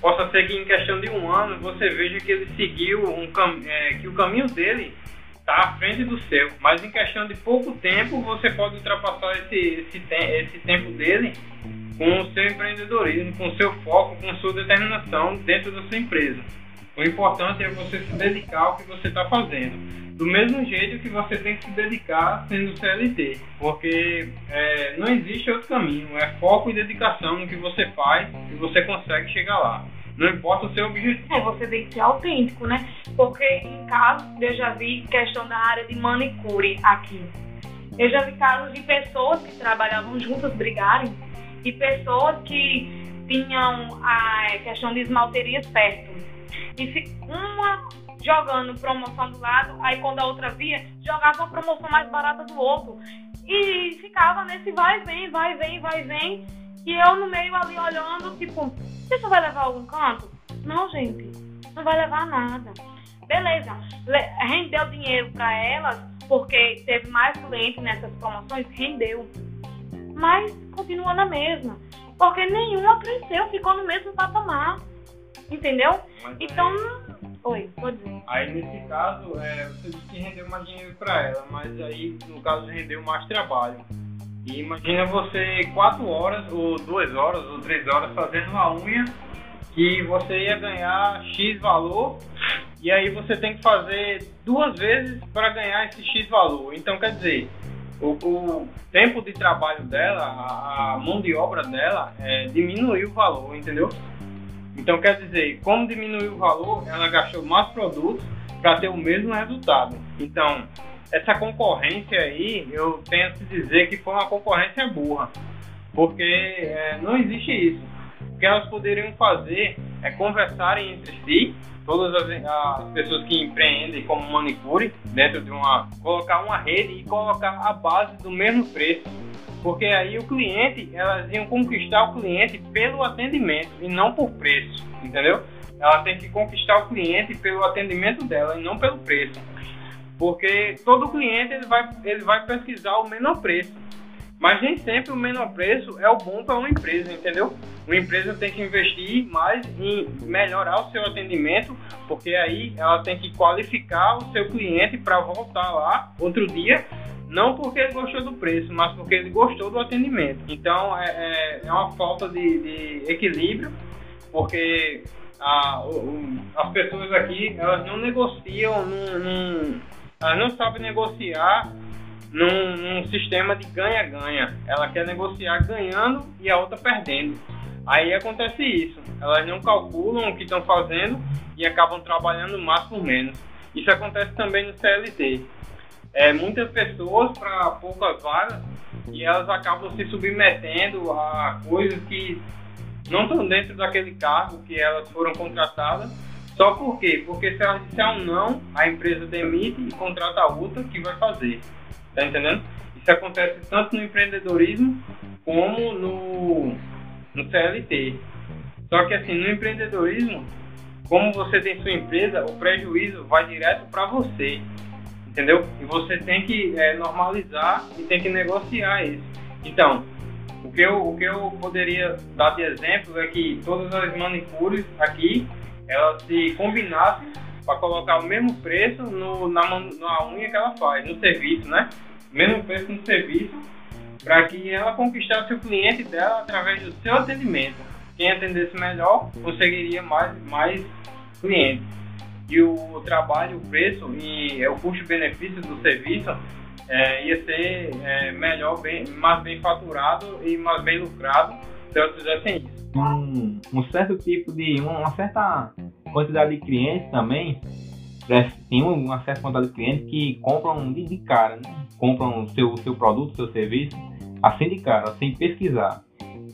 possa ser que em questão de um ano você veja que ele seguiu um é, que o caminho dele está à frente do seu. Mas em questão de pouco tempo, você pode ultrapassar esse, esse, esse tempo dele com o seu empreendedorismo, com o seu foco, com sua determinação dentro da sua empresa. O importante é você se dedicar ao que você está fazendo. Do mesmo jeito que você tem que se dedicar sendo CLT, porque é, não existe outro caminho. É foco e dedicação no que você faz e você consegue chegar lá. Não importa o seu objetivo. É, você tem que ser autêntico, né? Porque em casos, eu já vi questão da área de manicure aqui. Eu já vi casos de pessoas que trabalhavam juntas brigarem e pessoas que tinham a questão de esmalterias perto. E uma jogando promoção do lado, aí quando a outra via, jogava a promoção mais barata do outro. E ficava nesse vai, vem, vai, vem, vai, vem. E eu no meio ali olhando, tipo, isso vai levar a algum canto? Não, gente, não vai levar nada. Beleza, rendeu dinheiro para elas, porque teve mais clientes nessas promoções, rendeu. Mas continua na mesma, porque nenhuma cresceu, ficou no mesmo patamar. Entendeu? Mas então, aí... oi, pode dizer. Aí nesse caso, é, você disse que rendeu mais dinheiro para ela, mas aí no caso rendeu mais trabalho. E imagina você quatro horas, ou duas horas, ou três horas fazendo uma unha que você ia ganhar X valor e aí você tem que fazer duas vezes para ganhar esse X valor. Então quer dizer, o, o tempo de trabalho dela, a, a mão de obra dela é, diminuiu o valor, entendeu? Então quer dizer, como diminuiu o valor, ela gastou mais produtos para ter o mesmo resultado. Então, essa concorrência aí, eu tenho que dizer que foi uma concorrência burra, porque é, não existe isso. O que elas poderiam fazer é conversarem entre si, todas as, as, pessoas que empreendem como manicure, dentro de uma. colocar uma rede e colocar a base do mesmo preço. Porque aí o cliente, elas iam conquistar o cliente pelo atendimento e não por preço, entendeu? Ela tem que conquistar o cliente pelo atendimento dela e não pelo preço. Porque todo cliente ele vai, ele vai pesquisar o menor preço. Mas nem sempre o menor preço é o bom para uma empresa, entendeu? Uma empresa tem que investir mais em melhorar o seu atendimento, porque aí ela tem que qualificar o seu cliente para voltar lá outro dia, não porque ele gostou do preço, mas porque ele gostou do atendimento. Então é, é, é uma falta de, de, equilíbrio, porque a, o, as pessoas aqui elas não negociam num, num ela não sabe negociar num, num sistema de ganha-ganha. Ela quer negociar ganhando e a outra perdendo. Aí acontece isso. Elas não calculam o que estão fazendo e acabam trabalhando mais por menos. Isso acontece também no CLT. É, muitas pessoas para poucas vagas e elas acabam se submetendo a coisas que não estão dentro daquele cargo que elas foram contratadas só por quê? Porque se ela disser um não, a empresa demite e contrata outra que vai fazer. Tá entendendo? Isso acontece tanto no empreendedorismo como no, no CLT. Só que assim, no empreendedorismo, como você tem sua empresa, o prejuízo vai direto para você. Entendeu? E você tem que é, normalizar e tem que negociar isso. Então, O que eu, o que eu poderia dar de exemplo é que todas as manicures aqui, elas se combinassem para colocar o mesmo preço no, na, na unha que ela faz, no serviço, né? Mesmo preço no serviço, para que ela conquistasse o cliente dela através do seu atendimento. Quem atendesse melhor conseguiria mais, mais clientes. E o trabalho, o preço e o custo-benefício do serviço é, ia ser é, melhor, bem, mais bem faturado e mais bem lucrado se elas fizessem isso. Um, um certo tipo de. uma certa quantidade de clientes também. Tem uma certa quantidade de clientes que compram de, de cara, né? Compram o seu, seu produto, seu serviço, assim de cara, sem pesquisar.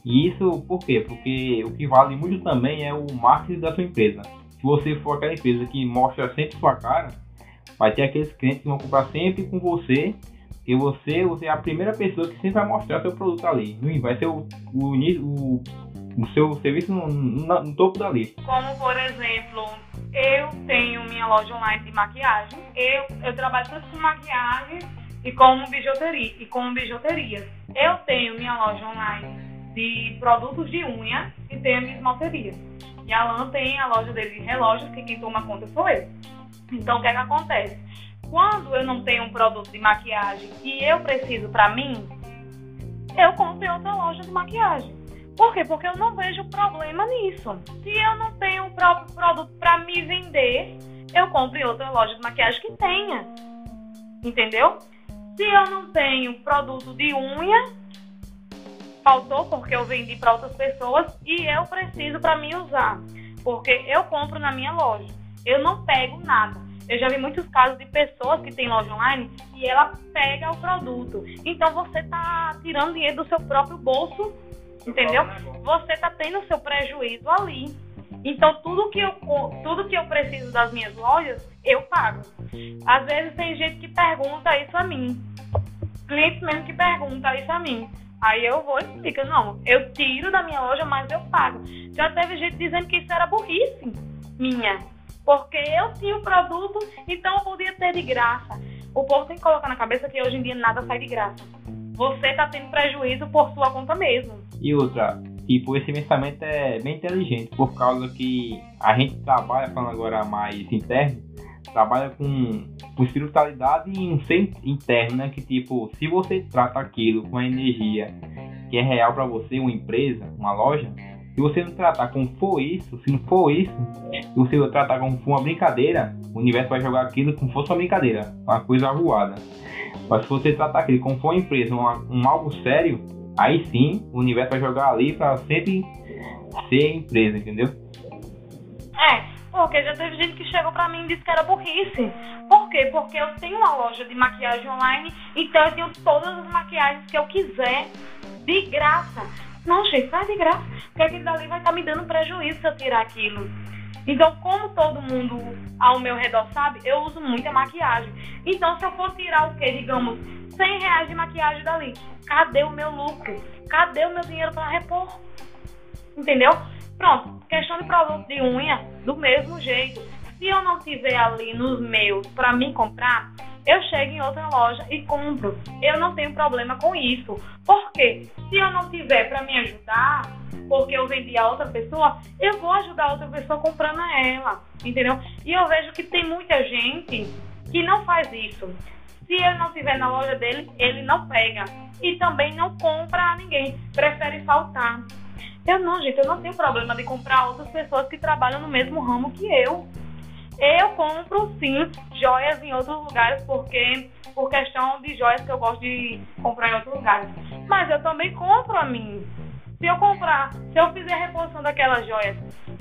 E isso por quê? Porque o que vale muito também é o marketing da sua empresa. Se você for aquela empresa que mostra sempre sua cara, vai ter aqueles clientes que vão comprar sempre com você, e você, você é a primeira pessoa que sempre vai mostrar seu produto ali. Vai ser o, o, o, o seu serviço no, no, no, topo da lista. Como, por exemplo, eu tenho minha loja online de maquiagem. Eu, eu trabalho tanto com maquiagem e com bijuteria. E com bijuteria. Eu tenho minha loja online de produtos de unha e tenho a minha esmalteria. E a Alan tem a loja dele de relógios, que quem toma conta sou eu. Então, o que, é que acontece? Quando eu não tenho um produto de maquiagem e eu preciso para mim, eu compro em outra loja de maquiagem. Por quê? Porque eu não vejo problema nisso. Se eu não tenho um próprio produto para me vender, eu compro em outra loja de maquiagem que tenha. Entendeu? Se eu não tenho produto de unha, faltou porque eu vendi para outras pessoas e eu preciso para mim usar, porque eu compro na minha loja. Eu não pego nada. Eu já vi muitos casos de pessoas que têm loja online e ela pega o produto. Então você está tirando dinheiro do seu próprio bolso, entendeu? Você está tendo seu prejuízo ali. Então tudo que eu tudo que eu preciso das minhas lojas, eu pago. Às vezes tem gente que pergunta isso a mim. Clientes mesmo que pergunta isso a mim. Aí eu vou e explico, não, eu tiro da minha loja, mas eu pago. Já teve gente dizendo que isso era burrice minha. Porque eu tinha o produto, então eu podia ter de graça. O povo tem que colocar na cabeça que hoje em dia nada sai de graça. Você está tendo prejuízo por sua conta mesmo. E outra, tipo, esse pensamento é bem inteligente, por causa que a gente trabalha, falando agora mais interno, trabalha com, com espiritualidade e um ser interno, né? Que tipo, se você trata aquilo com a energia que é real para você, uma empresa, uma loja, se você não tratar como for isso, se não for isso, se você tratar como for uma brincadeira, o universo vai jogar aquilo como fosse uma brincadeira, uma coisa arruada. Mas se você tratar aquilo como for uma empresa, uma, um algo sério, aí sim o universo vai jogar ali para sempre ser empresa, entendeu? É, porque já teve gente que chegou pra mim e disse que era burrice. Por quê? Porque eu tenho uma loja de maquiagem online, então eu tenho todas as maquiagens que eu quiser de graça. Não, gente, faz de graça. Porque aquilo dali vai estar tá me dando prejuízo se eu tirar aquilo. Então, como todo mundo ao meu redor sabe, eu uso muita maquiagem. Então, se eu for tirar o quê? Digamos, 100 reais de maquiagem dali, cadê o meu lucro? Cadê o meu dinheiro para repor? Entendeu? Pronto, questão de produto de unha, do mesmo jeito. Se eu não tiver ali nos meus para mim comprar, eu chego em outra loja e compro. Eu não tenho problema com isso. Por quê? Se eu não tiver para me ajudar, porque eu vendi a outra pessoa, eu vou ajudar a outra pessoa comprando a ela, entendeu? E eu vejo que tem muita gente que não faz isso. Se ele não tiver na loja dele, ele não pega. E também não compra a ninguém. Prefere faltar. Eu não, gente, eu não tenho problema de comprar outras pessoas que trabalham no mesmo ramo que eu. Eu compro sim joias em outros lugares porque por questão de joias que eu gosto de comprar em outros lugares. Mas eu também compro a mim. Se eu comprar, se eu fizer a reposição daquelas joias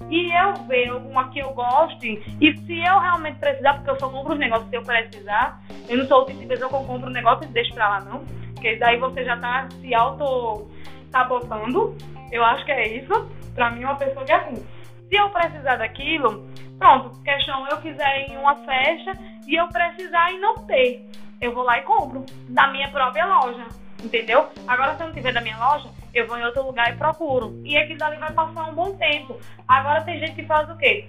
e eu ver alguma que eu goste, e se eu realmente precisar, porque eu só compro os negócios se eu precisar, eu não sou o tipo de pessoa que eu compro um negócio e deixo pra lá, não. Porque daí você já tá se auto sabotando. Eu acho que é isso. Pra mim, uma pessoa que é. Se eu precisar daquilo, pronto, questão, eu quiser ir em uma festa e eu precisar e não ter, eu vou lá e compro da minha própria loja, entendeu? Agora, se eu não tiver da minha loja, eu vou em outro lugar e procuro. E aquilo dali vai passar um bom tempo. Agora, tem gente que faz o quê?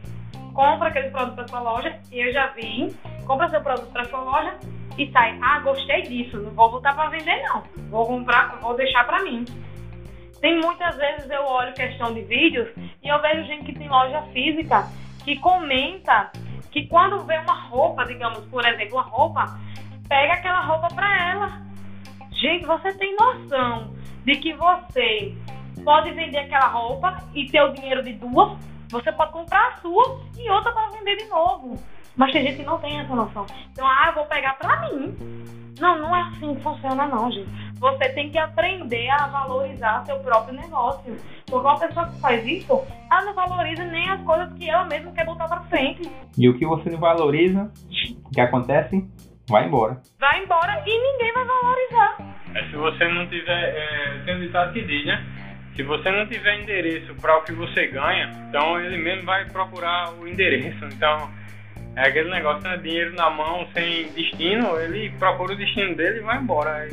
Compra aquele produto para sua loja, e eu já vi, compra seu produto para sua loja e sai, ah, gostei disso, não vou voltar para vender não. Vou comprar, vou deixar para mim. Tem muitas vezes eu olho questão de vídeos e eu vejo gente que tem loja física que comenta que quando vê uma roupa, digamos, por exemplo, uma roupa, pega aquela roupa para ela. Gente, você tem noção de que você pode vender aquela roupa e ter o dinheiro de duas? Você pode comprar a sua e outra para vender de novo. Mas tem gente que não tem essa noção. Então, ah, eu vou pegar pra mim. Não, não é assim que funciona, não, gente. Você tem que aprender a valorizar seu próprio negócio. Porque uma pessoa que faz isso, ela não valoriza nem as coisas que ela mesma quer botar pra frente. E o que você não valoriza, o que acontece? Vai embora. Vai embora e ninguém vai valorizar. É, se você não tiver. É, tem um ditado que diz, né? Se você não tiver endereço para o que você ganha, então ele mesmo vai procurar o endereço. Então é aquele negócio, né? Dinheiro na mão, sem destino, ele procura o destino dele e vai embora.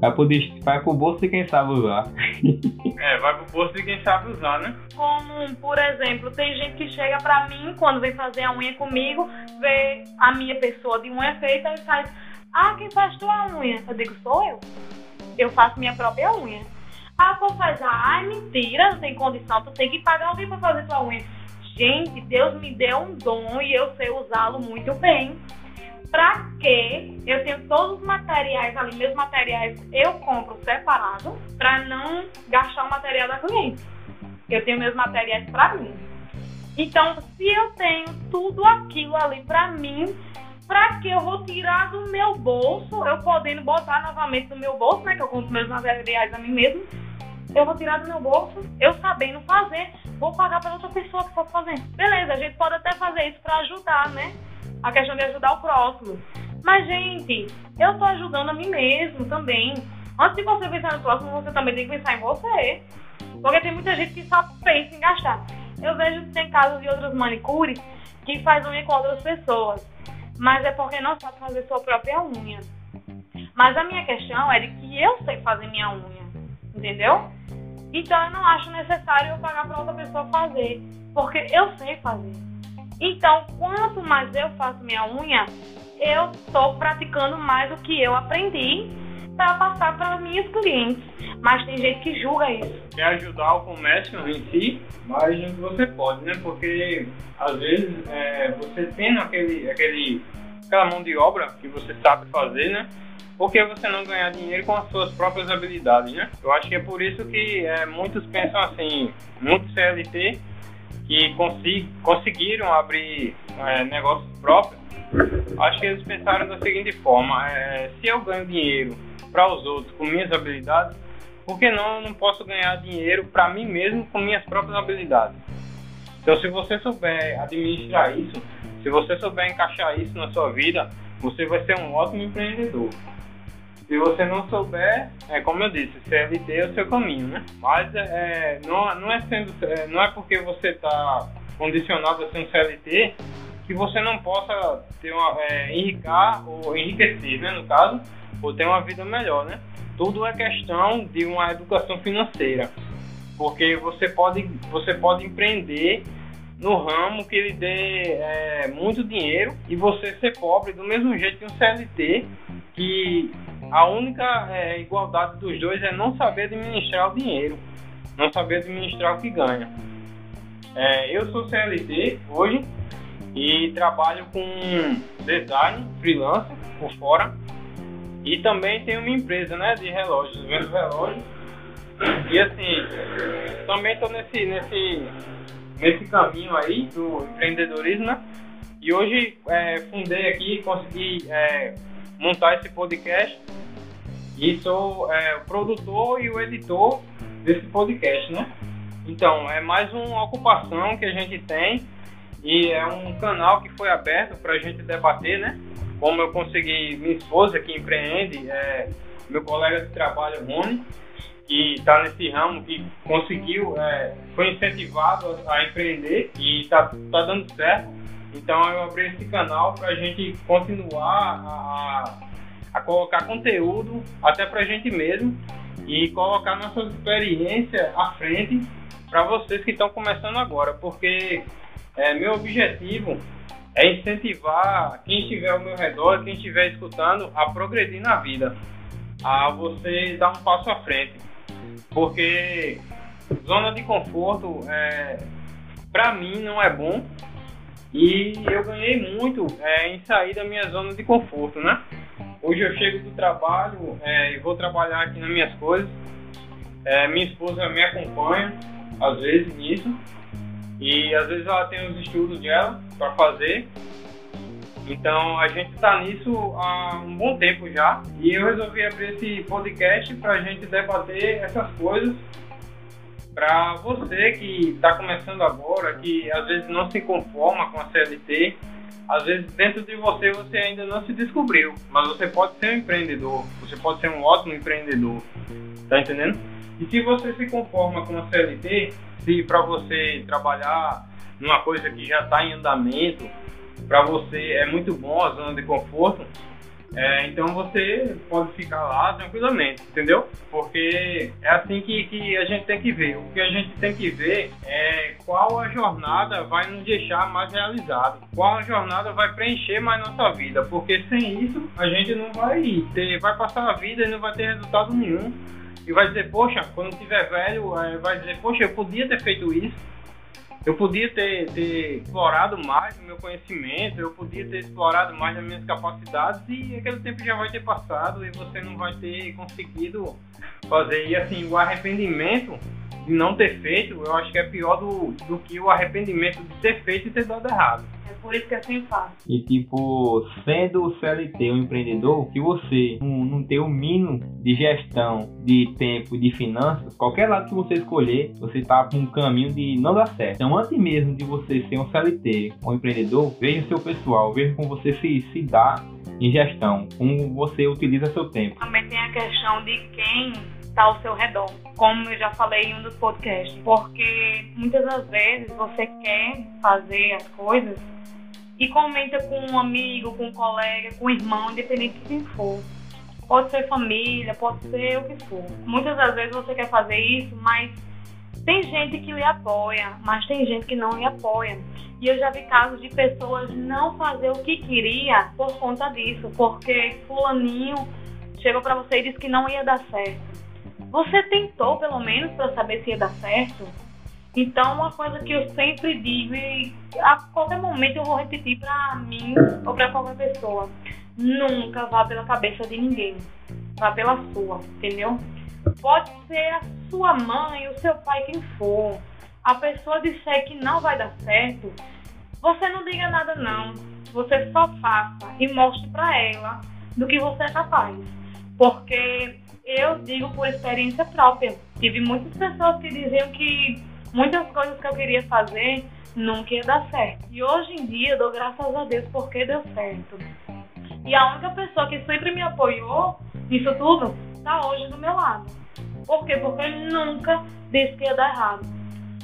Vai pro, vai pro bolso de quem sabe usar. é, vai pro bolso de quem sabe usar, né? Como, por exemplo, tem gente que chega pra mim quando vem fazer a unha comigo, vê a minha pessoa de unha feita e faz: Ah, quem faz tua unha? Eu digo: Sou eu. Eu faço minha própria unha. Ah, vou fazer. Ai, mentira, não tem condição, tu tem que pagar alguém pra fazer tua unha gente, Deus me deu um dom e eu sei usá-lo muito bem. Pra quê? Eu tenho todos os materiais ali, meus materiais eu compro separado para não gastar o material da cliente. Eu tenho meus materiais para mim. Então, se eu tenho tudo aquilo ali para mim, pra que eu vou tirar do meu bolso, eu podendo botar novamente no meu bolso, né, que eu compro meus materiais a mim mesmo, eu vou tirar do meu bolso, eu sabendo fazer, vou pagar para outra pessoa que for fazer. Beleza, a gente pode até fazer isso para ajudar, né? A questão de ajudar o próximo. Mas, gente, eu tô ajudando a mim mesmo também. Antes de você pensar no próximo, você também tem que pensar em você. Porque tem muita gente que só pensa em gastar. Eu vejo que tem casos de outras manicures que faz unha com outras pessoas. Mas é porque não sabe fazer sua própria unha. Mas a minha questão é de que eu sei fazer minha unha. Entendeu? Então eu não acho necessário eu pagar para outra pessoa fazer, porque eu sei fazer. Então, quanto mais eu faço minha unha, eu estou praticando mais o que eu aprendi para passar para minhas clientes. Mas tem gente que julga isso. Quer ajudar o comércio em si, mas você pode, né? Porque às vezes é, você tendo aquele, aquele, aquela mão de obra que você sabe fazer, né? Por que você não ganhar dinheiro com as suas próprias habilidades, né? Eu acho que é por isso que é, muitos pensam assim, muitos CLT que consegui, conseguiram abrir é, negócios próprios, acho que eles pensaram da seguinte forma: é, se eu ganho dinheiro para os outros com minhas habilidades, por que não eu não posso ganhar dinheiro para mim mesmo com minhas próprias habilidades? Então, se você souber administrar isso, se você souber encaixar isso na sua vida, você vai ser um ótimo empreendedor. Se você não souber, é como eu disse, CLT é o seu caminho, né? Mas é, não, não, é sendo, é, não é porque você está condicionado a ser um CLT que você não possa ter uma, é, enricar ou enriquecer, né, no caso, ou ter uma vida melhor, né? Tudo é questão de uma educação financeira, porque você pode, você pode empreender no ramo que lhe dê é, muito dinheiro e você ser pobre do mesmo jeito que um CLT que a única é, igualdade dos dois é não saber administrar o dinheiro, não saber administrar o que ganha. É, eu sou CLT hoje e trabalho com design freelancer por fora e também tenho uma empresa né, de relógios, vendo relógios. E assim, também estou nesse, nesse, nesse caminho aí do empreendedorismo, né? E hoje é, fundei aqui, consegui é, montar esse podcast e sou é, o produtor e o editor desse podcast, né? Então, é mais uma ocupação que a gente tem e é um canal que foi aberto para a gente debater, né? Como eu consegui, minha esposa que empreende, é, meu colega de trabalho, Rony, que está nesse ramo, que conseguiu, é, foi incentivado a, a empreender e está tá dando certo. Então eu abri esse canal para a gente continuar a, a colocar conteúdo até para a gente mesmo e colocar nossas experiências à frente para vocês que estão começando agora, porque é, meu objetivo é incentivar quem estiver ao meu redor, quem estiver escutando, a progredir na vida, a você dar um passo à frente. Porque zona de conforto, é, pra mim, não é bom. E eu ganhei muito é, em sair da minha zona de conforto, né? Hoje eu chego do trabalho é, e vou trabalhar aqui nas minhas coisas. É, minha esposa me acompanha, às vezes, nisso. E às vezes ela tem os estudos dela para fazer. Então a gente está nisso há um bom tempo já. E eu resolvi abrir esse podcast para a gente debater essas coisas. Para você que está começando agora, que às vezes não se conforma com a CLT, às vezes dentro de você você ainda não se descobriu, mas você pode ser um empreendedor, você pode ser um ótimo empreendedor, tá entendendo? E se você se conforma com a CLT, se para você trabalhar numa coisa que já está em andamento, para você é muito bom a zona de conforto, é, então você pode ficar lá tranquilamente, entendeu? Porque é assim que, que a gente tem que ver. O que a gente tem que ver é qual a jornada vai nos deixar mais realizados, qual a jornada vai preencher mais nossa vida, porque sem isso a gente não vai ter, vai passar a vida e não vai ter resultado nenhum. E vai dizer, poxa, quando tiver velho, é, vai dizer, poxa, eu podia ter feito isso eu podia ter, ter explorado mais o meu conhecimento, eu podia ter explorado mais as minhas capacidades e aquele tempo já vai ter passado e você não vai ter conseguido fazer. E assim, o arrependimento de não ter feito, eu acho que é pior do, do que o arrependimento de ter feito e ter dado errado. Por isso que é assim fácil. E tipo, sendo o CLT um empreendedor, que você não, não tem o mínimo de gestão, de tempo, de finanças, qualquer lado que você escolher, você tá com um caminho de não dar certo. Então, antes mesmo de você ser um CLT, um empreendedor, veja seu pessoal, veja como você se, se dá em gestão, como você utiliza seu tempo. Também tem a questão de quem está ao seu redor, como eu já falei em um dos podcasts, porque muitas das vezes você quer fazer as coisas e comenta com um amigo, com um colega, com um irmão, independente de quem for. Pode ser família, pode ser o que for. Muitas das vezes você quer fazer isso, mas tem gente que lhe apoia, mas tem gente que não lhe apoia. E eu já vi casos de pessoas não fazer o que queria por conta disso, porque fulaninho chegou para você e disse que não ia dar certo. Você tentou pelo menos para saber se ia dar certo? Então, uma coisa que eu sempre digo e a qualquer momento eu vou repetir para mim ou para qualquer pessoa: nunca vá pela cabeça de ninguém, vá pela sua, entendeu? Pode ser a sua mãe, o seu pai, quem for. A pessoa disser que não vai dar certo, você não diga nada não. Você só faça e mostre para ela do que você é capaz. Porque eu digo por experiência própria. Tive muitas pessoas que diziam que muitas coisas que eu queria fazer nunca ia dar certo. E hoje em dia eu dou graças a Deus porque deu certo. E a única pessoa que sempre me apoiou nisso tudo está hoje do meu lado. Por quê? Porque ele nunca disse que ia dar errado.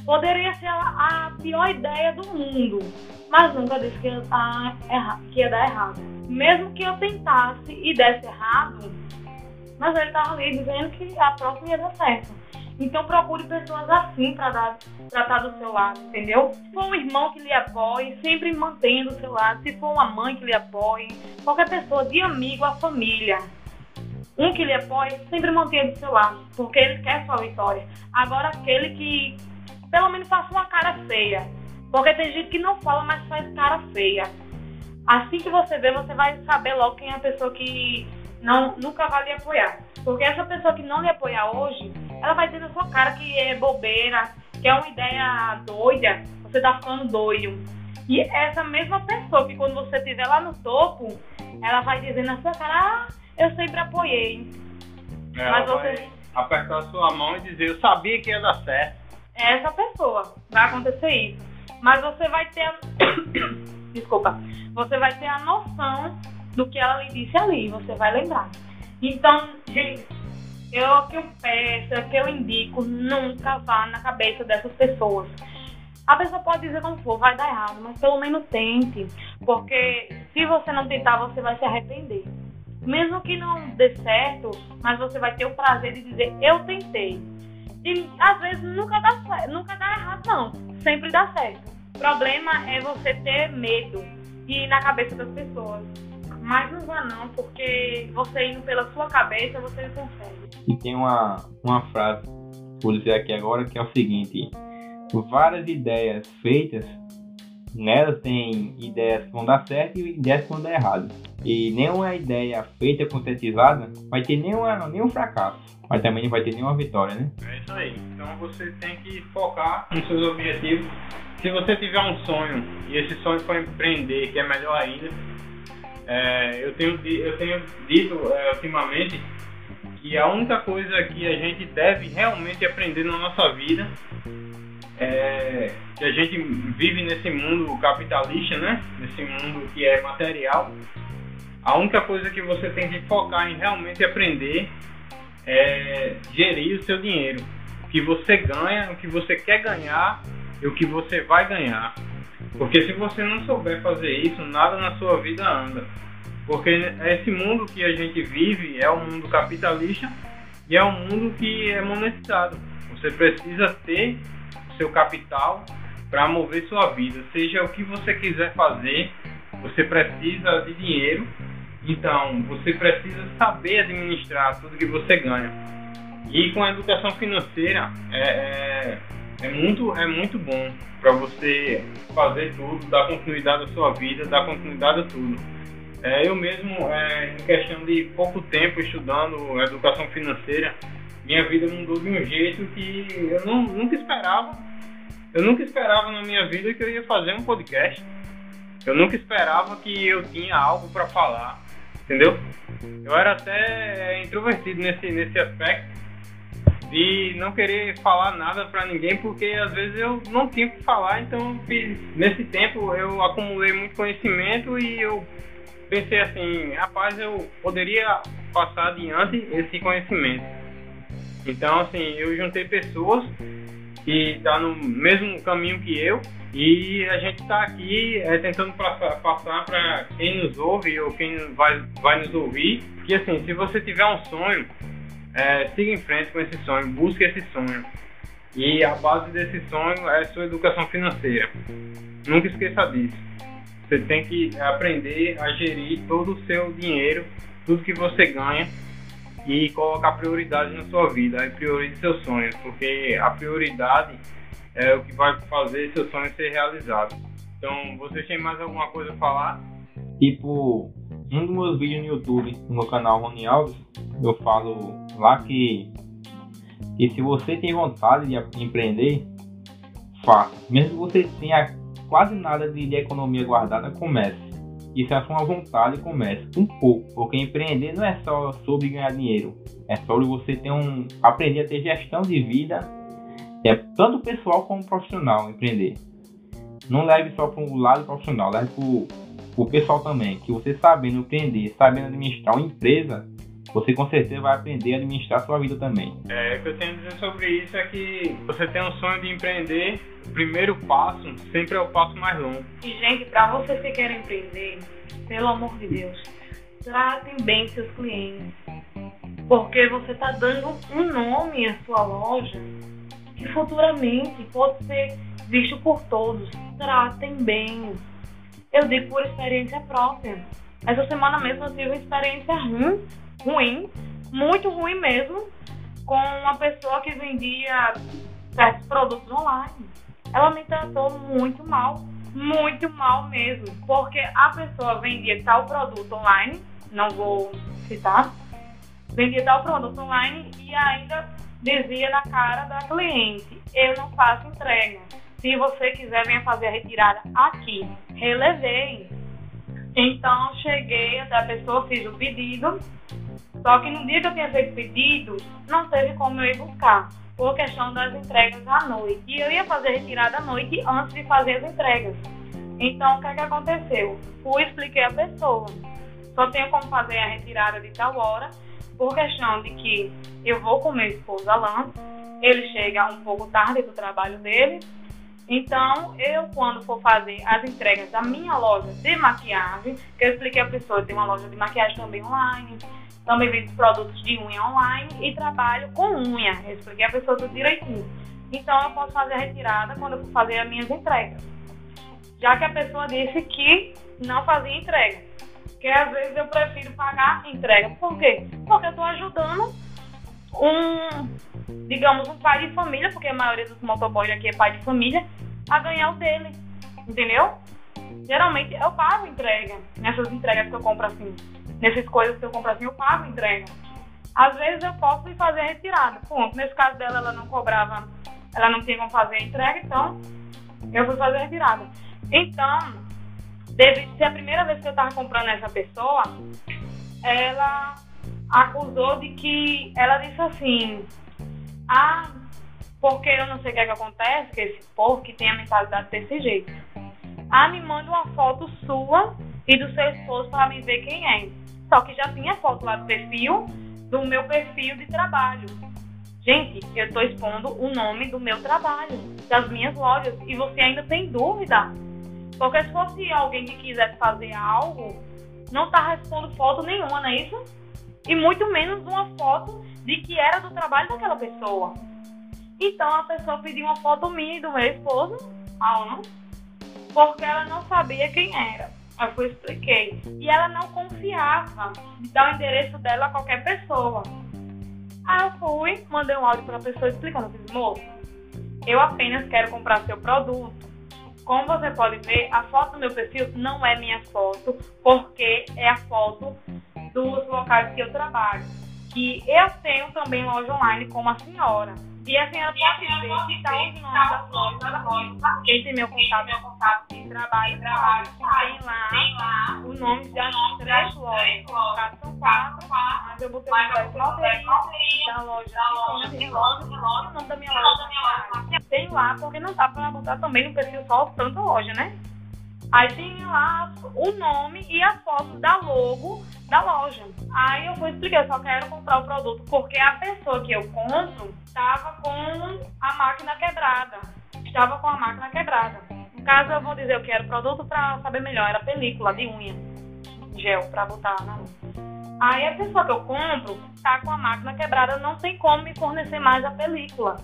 Poderia ser a, a pior ideia do mundo, mas nunca disse que ia dar errado. Mesmo que eu tentasse e desse errado, mas ele estava ali dizendo que a próxima ia dar certo. Então procure pessoas assim para estar do seu lado, entendeu? Se for um irmão que lhe apoie, sempre mantendo do seu lado. Se for uma mãe que lhe apoie, qualquer pessoa, de amigo, a família. Um que lhe apoie, sempre mantenha do seu lado, porque ele quer sua vitória. Agora aquele que pelo menos faça uma cara feia. Porque tem gente que não fala, mas faz cara feia. Assim que você vê, você vai saber logo quem é a pessoa que não, nunca vai lhe apoiar. Porque essa pessoa que não lhe apoiar hoje, ela vai dizer na sua cara que é bobeira, que é uma ideia doida, você tá ficando doido. E essa mesma pessoa que quando você estiver lá no topo, ela vai dizer na sua cara, ah, eu sempre apoiei. Ela Mas você apertar a sua mão e dizer, eu sabia que ia dar certo. É essa pessoa, vai acontecer isso. Mas você vai ter a... Desculpa. Você vai ter a noção do que ela lhe disse ali, você vai lembrar. Então, gente, eu, que eu peço, o que eu indico, nunca vá na cabeça dessas pessoas. A pessoa pode dizer como for, vai dar errado, mas pelo menos tente. Porque se você não tentar, você vai se arrepender. Mesmo que não dê certo, mas você vai ter o prazer de dizer, eu tentei. E às vezes nunca dá certo, nunca dá errado, não. Sempre dá certo. O problema é você ter medo e ir na cabeça das pessoas. Mas não vá não, porque você indo pela sua cabeça, você não consegue. E tem uma, uma frase vou dizer aqui agora, que é o seguinte: várias ideias feitas, nelas tem ideias que vão dar certo e ideias que vão dar errado. E nenhuma ideia feita, concretizada, vai ter nenhuma, nenhum fracasso, mas também não vai ter nenhuma vitória, né? É isso aí. Então você tem que focar nos seus objetivos. Se você tiver um sonho e esse sonho for empreender, que é melhor ainda, é, eu, tenho, eu tenho dito é, ultimamente que a única coisa que a gente deve realmente aprender na nossa vida é que a gente vive nesse mundo capitalista, né? Nesse mundo que é material. A única coisa que você tem que focar em realmente aprender é gerir o seu dinheiro. O que você ganha, o que você quer ganhar e o que você vai ganhar. Porque se você não souber fazer isso, nada na sua vida anda. Porque esse mundo que a gente vive é um mundo capitalista e é um mundo que é monetizado. Você precisa ter seu capital para mover sua vida. Seja o que você quiser fazer, você precisa de dinheiro. Então, você precisa saber administrar tudo que você ganha. E com a educação financeira é, é, é muito, é muito bom para você fazer tudo, dar continuidade à sua vida, dar continuidade a tudo. É, eu mesmo, é, em questão de pouco tempo estudando educação financeira, minha vida mudou de um jeito que eu não, nunca esperava. Eu nunca esperava na minha vida que eu ia fazer um podcast. Eu nunca esperava que eu tinha algo para falar, entendeu? Eu era até introvertido nesse, nesse aspecto de não querer falar nada para ninguém porque às vezes eu não tinha o que falar, então nesse tempo eu acumulei muito conhecimento e eu pensei assim, rapaz, eu poderia passar adiante esse conhecimento. Então, assim, eu juntei pessoas que tá no mesmo caminho que eu e a gente está aqui é, tentando passar para quem nos ouve ou quem vai, vai nos ouvir que, assim, se você tiver um sonho, é, siga em frente com esse sonho, busque esse sonho. E a base desse sonho é sua educação financeira. Nunca esqueça disso. Você tem que aprender a gerir todo o seu dinheiro, tudo que você ganha e colocar prioridade na sua vida. Aí priorize seus sonhos, porque a prioridade é o que vai fazer seu sonho ser realizado. Então, você tem mais alguma coisa a falar? Tipo, um dos meus vídeos no YouTube, no meu canal Rony Alves, eu falo lá que, que se você tem vontade de empreender, faça. Mesmo que você tenha quase nada de, de economia guardada, comece. Isso é a sua vontade, comece um pouco, porque empreender não é só sobre ganhar dinheiro, é sobre você ter um aprender a ter gestão de vida, é tanto pessoal como profissional empreender. Não leve só para o lado profissional, leve para o pessoal também, que você sabendo empreender, sabendo administrar uma empresa, você com certeza vai aprender a administrar a sua vida também. É, o que eu tenho a dizer sobre isso é que você tem um sonho de empreender, o primeiro passo sempre é o passo mais longo. E, gente, para você que quer empreender, pelo amor de Deus, tratem bem seus clientes. Porque você está dando um nome à sua loja que futuramente pode ser visto por todos. Tratem bem. Eu digo por experiência própria. Essa semana mesmo eu tive uma experiência ruim ruim, muito ruim mesmo, com uma pessoa que vendia certos produtos online. Ela me tratou muito mal, muito mal mesmo, porque a pessoa vendia tal produto online, não vou citar, vendia tal produto online e ainda dizia na cara da cliente: Eu não faço entrega. Se você quiser, venha fazer a retirada aqui. Relevei. Então, cheguei até a pessoa, fiz o pedido só que no dia que eu tinha feito pedido, não teve como eu ir buscar, por questão das entregas à noite. E eu ia fazer a retirada à noite antes de fazer as entregas. Então, o que, é que aconteceu? Fui expliquei a pessoa. Só tenho como fazer a retirada de tal hora, por questão de que eu vou com meu esposo Alan, ele chega um pouco tarde do trabalho dele, então, eu, quando for fazer as entregas da minha loja de maquiagem, que eu expliquei a pessoa, tem uma loja de maquiagem também online, também vendo produtos de unha online e trabalho com unha. Eu expliquei a pessoa tudo direitinho. Então eu posso fazer a retirada quando eu for fazer as minhas entregas. Já que a pessoa disse que não fazia entrega. Porque às vezes eu prefiro pagar entrega. Por quê? Porque eu estou ajudando um, digamos, um pai de família, porque a maioria dos motoboys aqui é pai de família, a ganhar o dele. Entendeu? Geralmente eu pago entrega. Nessas entregas que eu compro assim. Nessas coisas que eu compro assim, eu pago entrega. Às vezes eu posso ir fazer a retirada. Ponto. Nesse caso dela, ela não cobrava, ela não tinha como fazer a entrega, então eu fui fazer a retirada. Então, devido ser a primeira vez que eu estava comprando essa pessoa, ela acusou de que ela disse assim: Ah, porque eu não sei o que, é que acontece, que esse povo que tem a mentalidade desse jeito. Ah, me manda uma foto sua e do seu esposo para me ver quem é. Só que já tinha foto lá do perfil, do meu perfil de trabalho. Gente, eu estou expondo o nome do meu trabalho, das minhas lojas, e você ainda tem dúvida? Porque se fosse alguém que quisesse fazer algo, não tá respondendo foto nenhuma, não é isso? E muito menos uma foto de que era do trabalho daquela pessoa. Então a pessoa pediu uma foto minha e do meu esposo, Alan, porque ela não sabia quem era. Eu fui expliquei. E ela não confiava de dar o endereço dela a qualquer pessoa. Aí eu fui, mandei um áudio para a pessoa explicando. Eu disse, moço, eu apenas quero comprar seu produto. Como você pode ver, a foto do meu perfil não é minha foto, porque é a foto dos locais que eu trabalho. Que eu tenho também loja online como a senhora. E a senhora pode ver que está os nomes das lojas aqui. Quem tem meu contato, de trabalho, trabalho, tem lá, tem lá o nome das três lojas. São quatro, mas eu botei o nome da loja de loja, e o nome da minha loja. Tem lá, porque não dá para botar também no perfil só tanta loja, né? Aí tem lá o nome e a foto da logo da loja. Aí eu fui explicar, eu só quero comprar o produto porque a pessoa que eu compro estava com a máquina quebrada. Estava com a máquina quebrada. No caso, eu vou dizer eu quero produto para saber melhor. Era película de unha, gel para botar na unha. Aí a pessoa que eu compro tá com a máquina quebrada, não tem como me fornecer mais a película.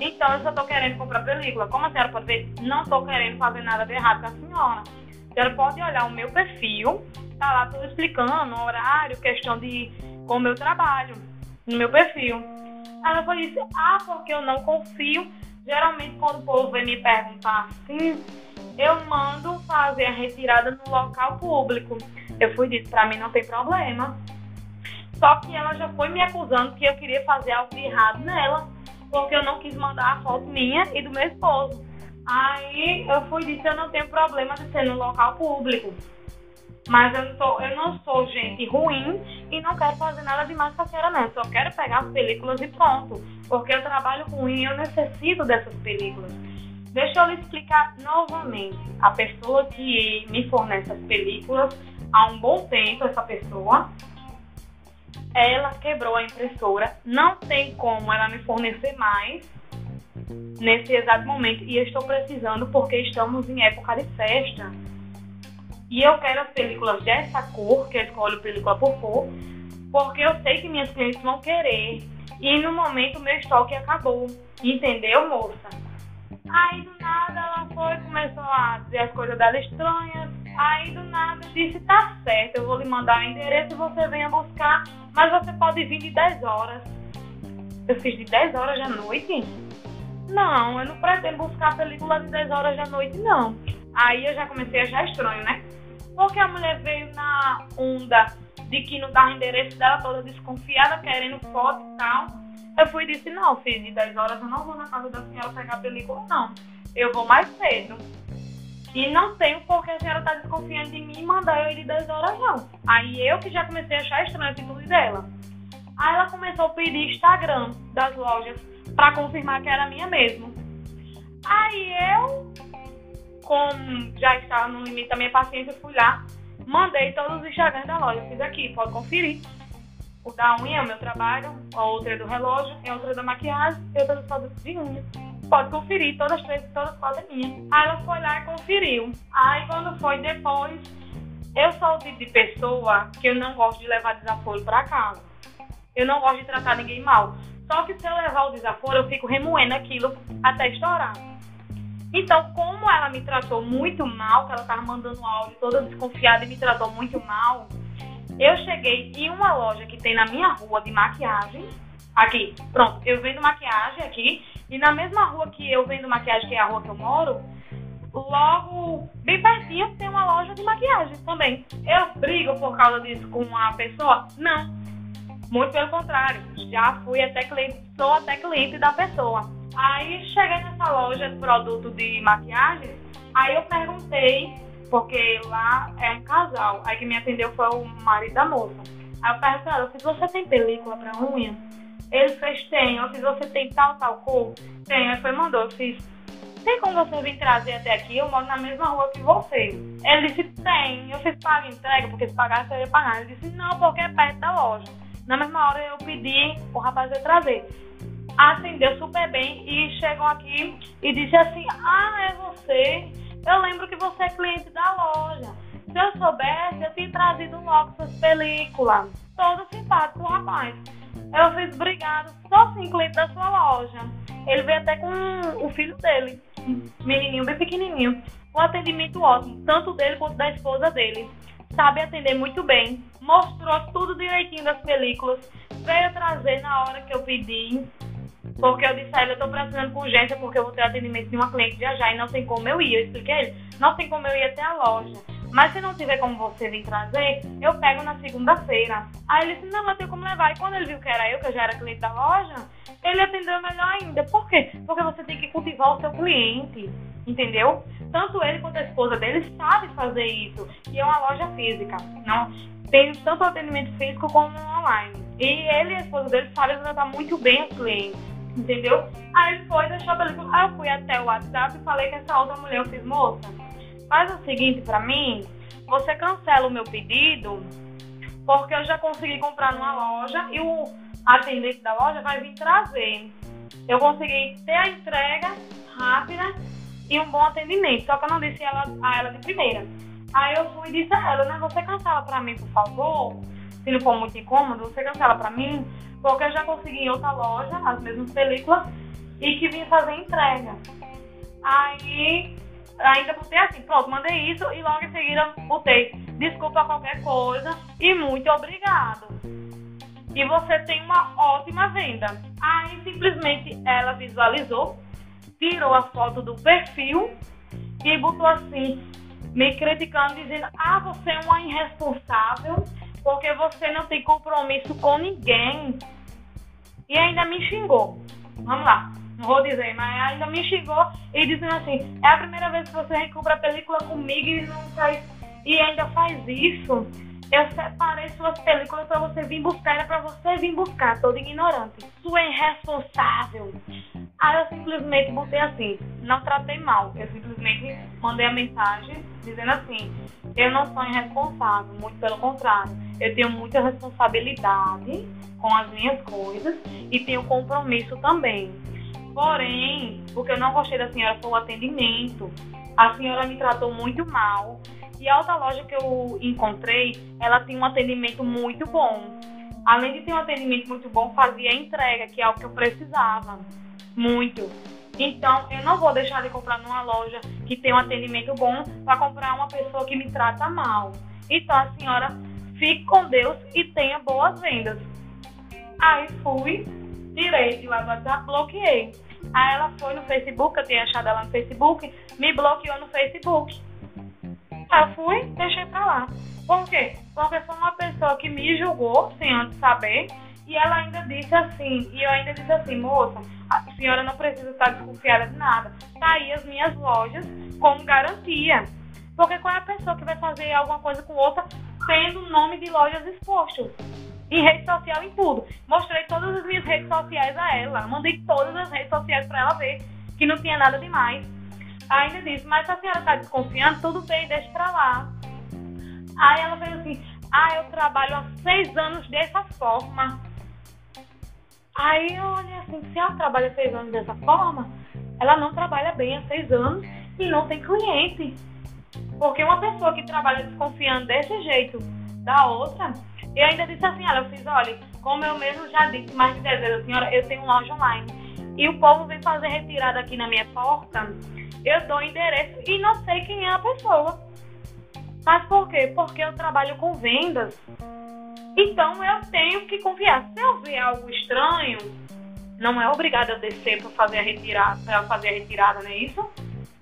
Então eu só tô querendo comprar película. Como a senhora pode ver, não tô querendo fazer nada de errado com a senhora. A senhora pode olhar o meu perfil tá lá tudo explicando, horário, questão de como eu trabalho, no meu perfil. Ela falou assim, ah, porque eu não confio. Geralmente quando o povo vem me perguntar assim, eu mando fazer a retirada no local público. Eu fui dito, pra mim não tem problema. Só que ela já foi me acusando que eu queria fazer algo de errado nela, porque eu não quis mandar a foto minha e do meu esposo. Aí eu fui disse, eu não tenho problema de ser no local público. Mas eu não, sou, eu não sou gente ruim e não quero fazer nada demais com a senhora, não. Só quero pegar as películas e pronto. Porque eu trabalho ruim e eu necessito dessas películas. Deixa eu lhe explicar novamente. A pessoa que me fornece as películas há um bom tempo, essa pessoa, ela quebrou a impressora. Não tem como ela me fornecer mais nesse exato momento. E eu estou precisando porque estamos em época de festa e eu quero as películas dessa cor, que eu escolho película por cor, porque eu sei que minhas clientes vão querer. E no momento meu estoque acabou. Entendeu, moça? Aí do nada ela foi, começou a dizer as coisas dela estranhas. Aí do nada disse, tá certo, eu vou lhe mandar o endereço e você venha buscar, mas você pode vir de 10 horas. Eu fiz de 10 horas da noite? Não, eu não pretendo buscar película de 10 horas da noite, não. Aí eu já comecei a achar estranho, né? Porque a mulher veio na onda de que não dava endereço dela, toda desconfiada, querendo foto e tal. Eu fui e disse, não, filho, de 10 horas eu não vou na casa da senhora pegar película, não. Eu vou mais cedo. E não tenho porque a senhora tá desconfiando de mim e mandar eu ir de 10 horas, não. Aí eu que já comecei a achar estranho a atitude dela. Aí ela começou a pedir Instagram das lojas para confirmar que era minha mesmo. Aí eu como já estava no limite da minha paciência, fui lá, mandei todos os Instagrams da loja. Fiz aqui, pode conferir. O da unha é o meu trabalho, a outra é do relógio, a outra é da maquiagem e outra dos produtos de unha. Pode conferir, todas as três, todas quatro é minha. Aí ela foi lá e conferiu. Aí quando foi depois, eu sou o tipo de pessoa que eu não gosto de levar desaforo para casa. Eu não gosto de tratar ninguém mal. Só que se eu levar o desaforo, eu fico remoendo aquilo até estourar. Então, como ela me tratou muito mal, que ela tava mandando áudio toda desconfiada e me tratou muito mal, eu cheguei em uma loja que tem na minha rua de maquiagem Aqui, pronto, eu vendo maquiagem aqui, e na mesma rua que eu vendo maquiagem, que é a rua que eu moro, logo, bem pertinho, tem uma loja de maquiagem também. Eu brigo por causa disso com uma pessoa? Não. Muito pelo contrário, já fui até cliente, sou até cliente da pessoa. Aí cheguei nessa loja de produto de maquiagem, aí eu perguntei, porque lá é um casal, aí que me atendeu foi o marido da moça. Aí eu perguntei, ela, se você tem película pra unha? Ele fez, tem. Eu fiz, você tem tal, tal cor? Tem. Aí foi, mandou. Eu fiz, tem como você vir trazer até aqui? Eu moro na mesma rua que você. Ele disse, tem. Eu fiz, paga entrega, porque se pagasse eu ia pagar. Ele disse, não, porque é perto da loja. Na mesma hora eu pedi o rapaz ia trazer. Atendeu super bem e chegou aqui e disse assim, ah, é você? Eu lembro que você é cliente da loja. Se eu soubesse, eu tinha trazido logo suas películas. Todo simpático o rapaz. Eu fiz, obrigado, sou sim cliente da sua loja. Ele veio até com o filho dele, um menininho bem pequenininho. Um atendimento ótimo, tanto dele quanto da esposa dele. Sabe atender muito bem. Mostrou tudo direitinho das películas. Veio trazer na hora que eu pedi. Porque eu disse a ele, eu tô precisando com urgência porque eu vou ter atendimento de uma cliente já já e não tem como eu ir. Eu expliquei a ele, não tem como eu ir até a loja. Mas se não tiver como você vir trazer, eu pego na segunda-feira. Aí ele disse, não, eu tenho como levar. E quando ele viu que era eu, que eu já era cliente da loja, ele atendeu melhor ainda. Por quê? Porque você tem que cultivar o seu cliente, entendeu? Tanto ele quanto a esposa dele sabe fazer isso. E é uma loja física, não tem tanto atendimento físico como online. E ele e a esposa dele sabem tratar muito bem os clientes, entendeu? Aí foi, deixou a película. Aí eu fui até o WhatsApp e falei que essa outra mulher, eu fiz, moça, faz o seguinte para mim, você cancela o meu pedido, porque eu já consegui comprar numa loja e o atendente da loja vai vir trazer. Eu consegui ter a entrega rápida e um bom atendimento, só que eu não disse ela, a ela de primeira. Aí eu fui e disse a ela, né, você cancela para mim, por favor? Se não for muito incômodo, você cancela para mim, porque eu já consegui em outra loja as mesmas películas e que vinha fazer entrega. Aí ainda botei assim, pronto, mandei isso e logo em seguida botei desculpa qualquer coisa e muito obrigado. E você tem uma ótima venda. Aí simplesmente ela visualizou, tirou a foto do perfil e botou assim, me criticando, dizendo: Ah, você é uma irresponsável porque você não tem compromisso com ninguém. E ainda me xingou. Vamos lá não vou dizer, mas ainda me xingou e dizendo assim, é a primeira vez que você recompra a película comigo e não faz e ainda faz isso. Eu separei suas películas para você vir buscar, era para você vir buscar, todo ignorante. Sua irresponsável. Aí eu simplesmente botei assim, não tratei mal. Eu simplesmente mandei a mensagem dizendo assim, eu não sou irresponsável, muito pelo contrário. Eu tenho muita responsabilidade com as minhas coisas e tenho compromisso também. Porém, o que eu não gostei da senhora foi o atendimento. A senhora me tratou muito mal. E a outra loja que eu encontrei, ela tinha um atendimento muito bom. Além de ter um atendimento muito bom, fazia entrega, que é o que eu precisava. Muito. Então, eu não vou deixar de comprar numa loja que tem um atendimento bom para comprar uma pessoa que me trata mal. Então, a senhora fique com Deus e tenha boas vendas. Aí fui, tirei de lá WhatsApp, bloqueei. Aí ela foi no Facebook, eu tinha achado ela no Facebook, me bloqueou no Facebook. Eu fui, deixei pra lá. Por quê? Porque foi uma pessoa que me julgou sem antes saber. E ela ainda disse assim, e eu ainda disse assim, moça, a senhora não precisa estar desconfiada de nada. Tá aí as minhas lojas como garantia. Porque qual é a pessoa que vai fazer alguma coisa com outra tendo o nome de lojas expostos? em rede social, em tudo. Mostrei todas as minhas redes sociais a ela, mandei todas as redes sociais para ela ver que não tinha nada demais. Ainda disse, mas a senhora está desconfiando, tudo bem, deixa para lá. Aí ela fez assim, ah, eu trabalho há seis anos dessa forma. Aí eu olhei assim, se ela trabalha seis anos dessa forma, ela não trabalha bem há seis anos e não tem cliente. Porque uma pessoa que trabalha desconfiando desse jeito da outra, e ainda disse assim, olha, eu fiz, olha, como eu mesmo já disse mais de 10 vezes, senhora, eu tenho loja online. E o povo vem fazer retirada aqui na minha porta, eu dou endereço e não sei quem é a pessoa. Mas por quê? Porque eu trabalho com vendas. Então eu tenho que confiar. Se eu ver algo estranho, não é obrigado a descer para fazer a retirada, para fazer a retirada, não é isso?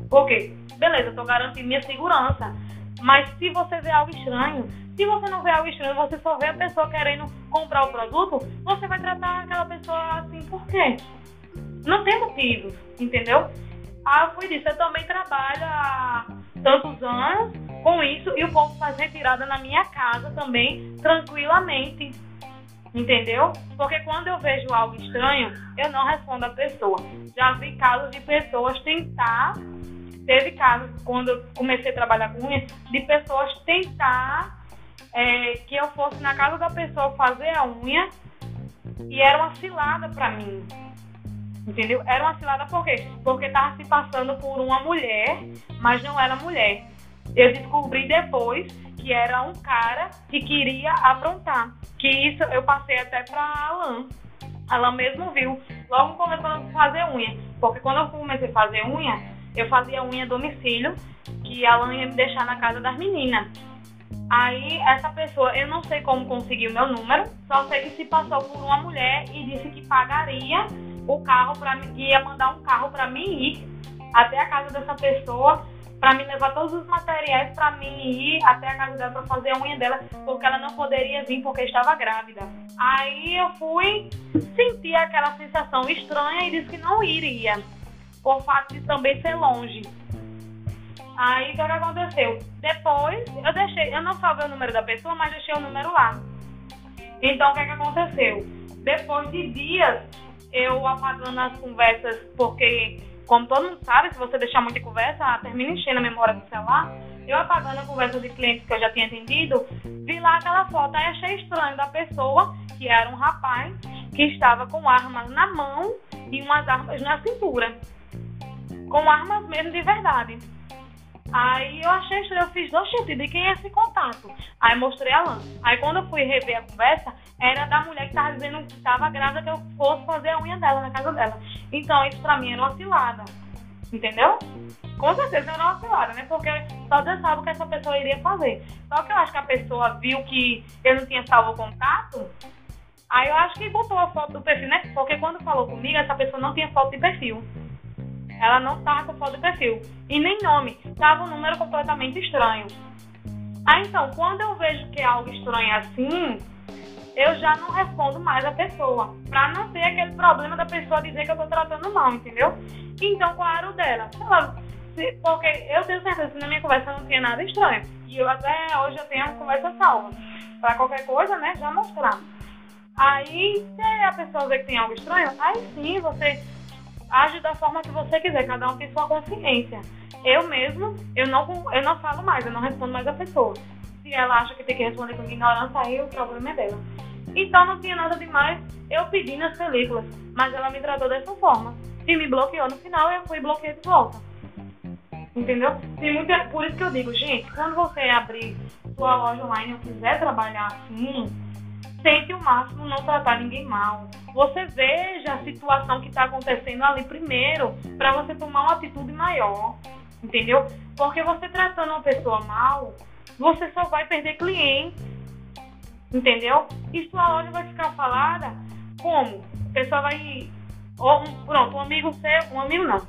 Porque, beleza, tô garantindo minha segurança. Mas se você vê algo estranho, se você não vê algo estranho, você só vê a pessoa querendo comprar o produto, você vai tratar aquela pessoa assim, por quê? Não tem motivo, entendeu? Ah, foi disso. Eu também trabalho há tantos anos com isso e o povo faz retirada na minha casa também, tranquilamente. Entendeu? Porque quando eu vejo algo estranho, eu não respondo a pessoa. Já vi casos de pessoas tentar. Teve casos, quando eu comecei a trabalhar com unha, de pessoas tentar é, que eu fosse na casa da pessoa fazer a unha e era uma cilada para mim. Entendeu? Era uma cilada por quê? Porque tava se passando por uma mulher, mas não era mulher. Eu descobri depois que era um cara que queria aprontar. Que isso eu passei até pra Alan. Alan mesmo viu. Logo começando a fazer unha. Porque quando eu comecei a fazer unha, eu fazia unha domicílio, que Alan ia me deixar na casa das meninas. Aí essa pessoa, eu não sei como conseguiu meu número, só sei que se passou por uma mulher e disse que pagaria o carro para mim, ia mandar um carro para mim ir até a casa dessa pessoa, para me levar todos os materiais para mim ir até a casa dela para fazer a unha dela, porque ela não poderia vir porque estava grávida. Aí eu fui sentir aquela sensação estranha e disse que não iria, por fato de também ser longe. Aí o que, que aconteceu? Depois eu deixei, eu não salvei o número da pessoa, mas deixei o número lá. Então o que, que aconteceu? Depois de dias eu apagando as conversas, porque, como todo mundo sabe, se você deixar muita conversa, termina enchendo a memória do celular. Eu apagando a conversa de clientes que eu já tinha atendido, vi lá aquela foto, aí achei estranho da pessoa, que era um rapaz, que estava com armas na mão e umas armas na cintura. Com armas mesmo de verdade. Aí eu achei estranho, eu fiz, oxe, de quem é esse contato? Aí mostrei a Lan. Aí quando eu fui rever a conversa, era da mulher que tava dizendo que estava grávida que eu fosse fazer a unha dela na casa dela. Então isso pra mim era uma cilada. Entendeu? Com certeza era uma cilada, né? Porque só Deus sabe o que essa pessoa iria fazer. Só que eu acho que a pessoa viu que eu não tinha salvo o contato. Aí eu acho que botou a foto do perfil, né? Porque quando falou comigo, essa pessoa não tinha foto de perfil. Ela não estava com foto de perfil. E nem nome. Tava um número completamente estranho. Aí então, quando eu vejo que é algo estranho assim, eu já não respondo mais a pessoa. Pra não ter aquele problema da pessoa dizer que eu tô tratando mal, entendeu? Então, qual era o dela? Ela, se, porque eu tenho certeza que na minha conversa não tinha nada estranho. E eu até hoje eu tenho a conversa salva. Pra qualquer coisa, né, já mostrar. Aí, se a pessoa vê que tem algo estranho, aí sim você age da forma que você quiser, cada um tem sua consciência. Eu mesmo, eu não, eu não falo mais, eu não respondo mais a pessoa. Se ela acha que tem que responder com ignorância, aí o problema é dela. Então não tinha nada demais eu pedi nas películas, mas ela me tratou dessa forma. E me bloqueou no final, eu fui bloqueei de volta. Entendeu? Tem muita, por isso que eu digo, gente, quando você abrir sua loja online e quiser trabalhar assim, tente o máximo não tratar ninguém mal. Você veja a situação que está acontecendo ali primeiro, para você tomar uma atitude maior, entendeu? Porque você tratando uma pessoa mal, você só vai perder clientes, entendeu? E sua loja vai ficar falada como? A pessoa vai. Ou, pronto, um amigo seu, um amigo não.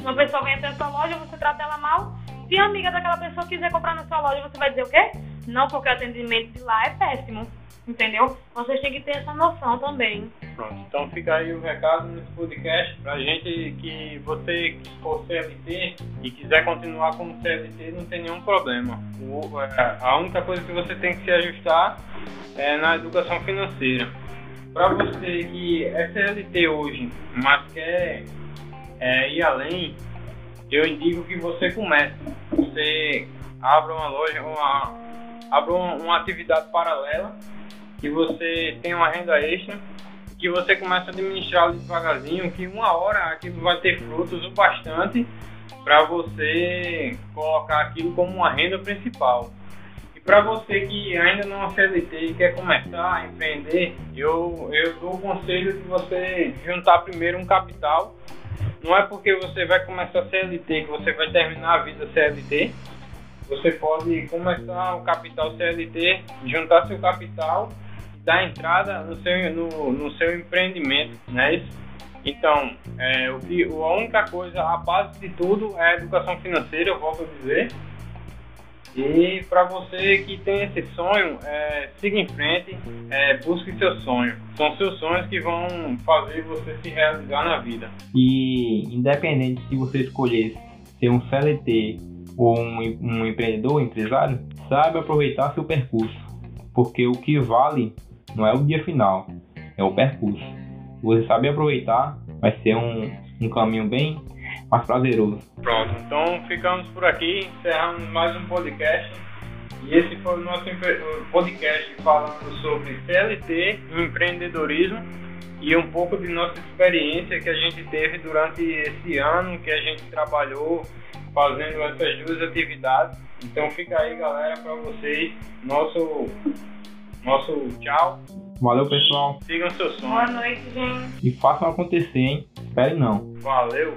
Uma pessoa vem até a sua loja, você trata ela mal. Se a amiga daquela pessoa quiser comprar na sua loja, você vai dizer o quê? Não, porque o atendimento de lá é péssimo. Entendeu? Vocês têm que ter essa noção também. Pronto, então fica aí o recado nesse podcast pra gente que você que for CLT e quiser continuar como CLT não tem nenhum problema. O, é, a única coisa que você tem que se ajustar é na educação financeira. Para você que é CLT hoje, mas quer é, ir além, eu indico que você comece. Você abra uma loja, uma, abra uma, atividade paralela que você tem uma renda extra, que você começa a administrar devagarzinho, que uma hora aquilo vai ter frutos o bastante para você colocar aquilo como uma renda principal. E para você que ainda não é CLT e quer começar a empreender, eu, eu dou o conselho de você juntar primeiro um capital. Não é porque você vai começar CLT que você vai terminar a vida CLT. Você pode começar o capital CLT, juntar seu capital dar entrada no seu, no, no seu empreendimento, né? Então, é, o que, a única coisa, a base de tudo é a educação financeira, eu volto a dizer. E para você que tem esse sonho, é, siga em frente, é, busque seu sonho. São seus sonhos que vão fazer você se realizar na vida. E independente se você escolher ser um CLT ou um, um empreendedor, um empresário, saiba aproveitar seu percurso, porque o que vale não é o dia final, é o percurso. Você sabe aproveitar, vai ser um, um caminho bem mais prazeroso. Pronto, então ficamos por aqui, encerramos mais um podcast. E esse foi o nosso podcast falando sobre CLT, empreendedorismo e um pouco de nossa experiência que a gente teve durante esse ano que a gente trabalhou fazendo essas duas atividades. Então fica aí, galera, para vocês nosso nosso tchau. Valeu, pessoal. Sigam seus sonhos. Boa noite, gente. E façam acontecer, hein? Espere não. Valeu.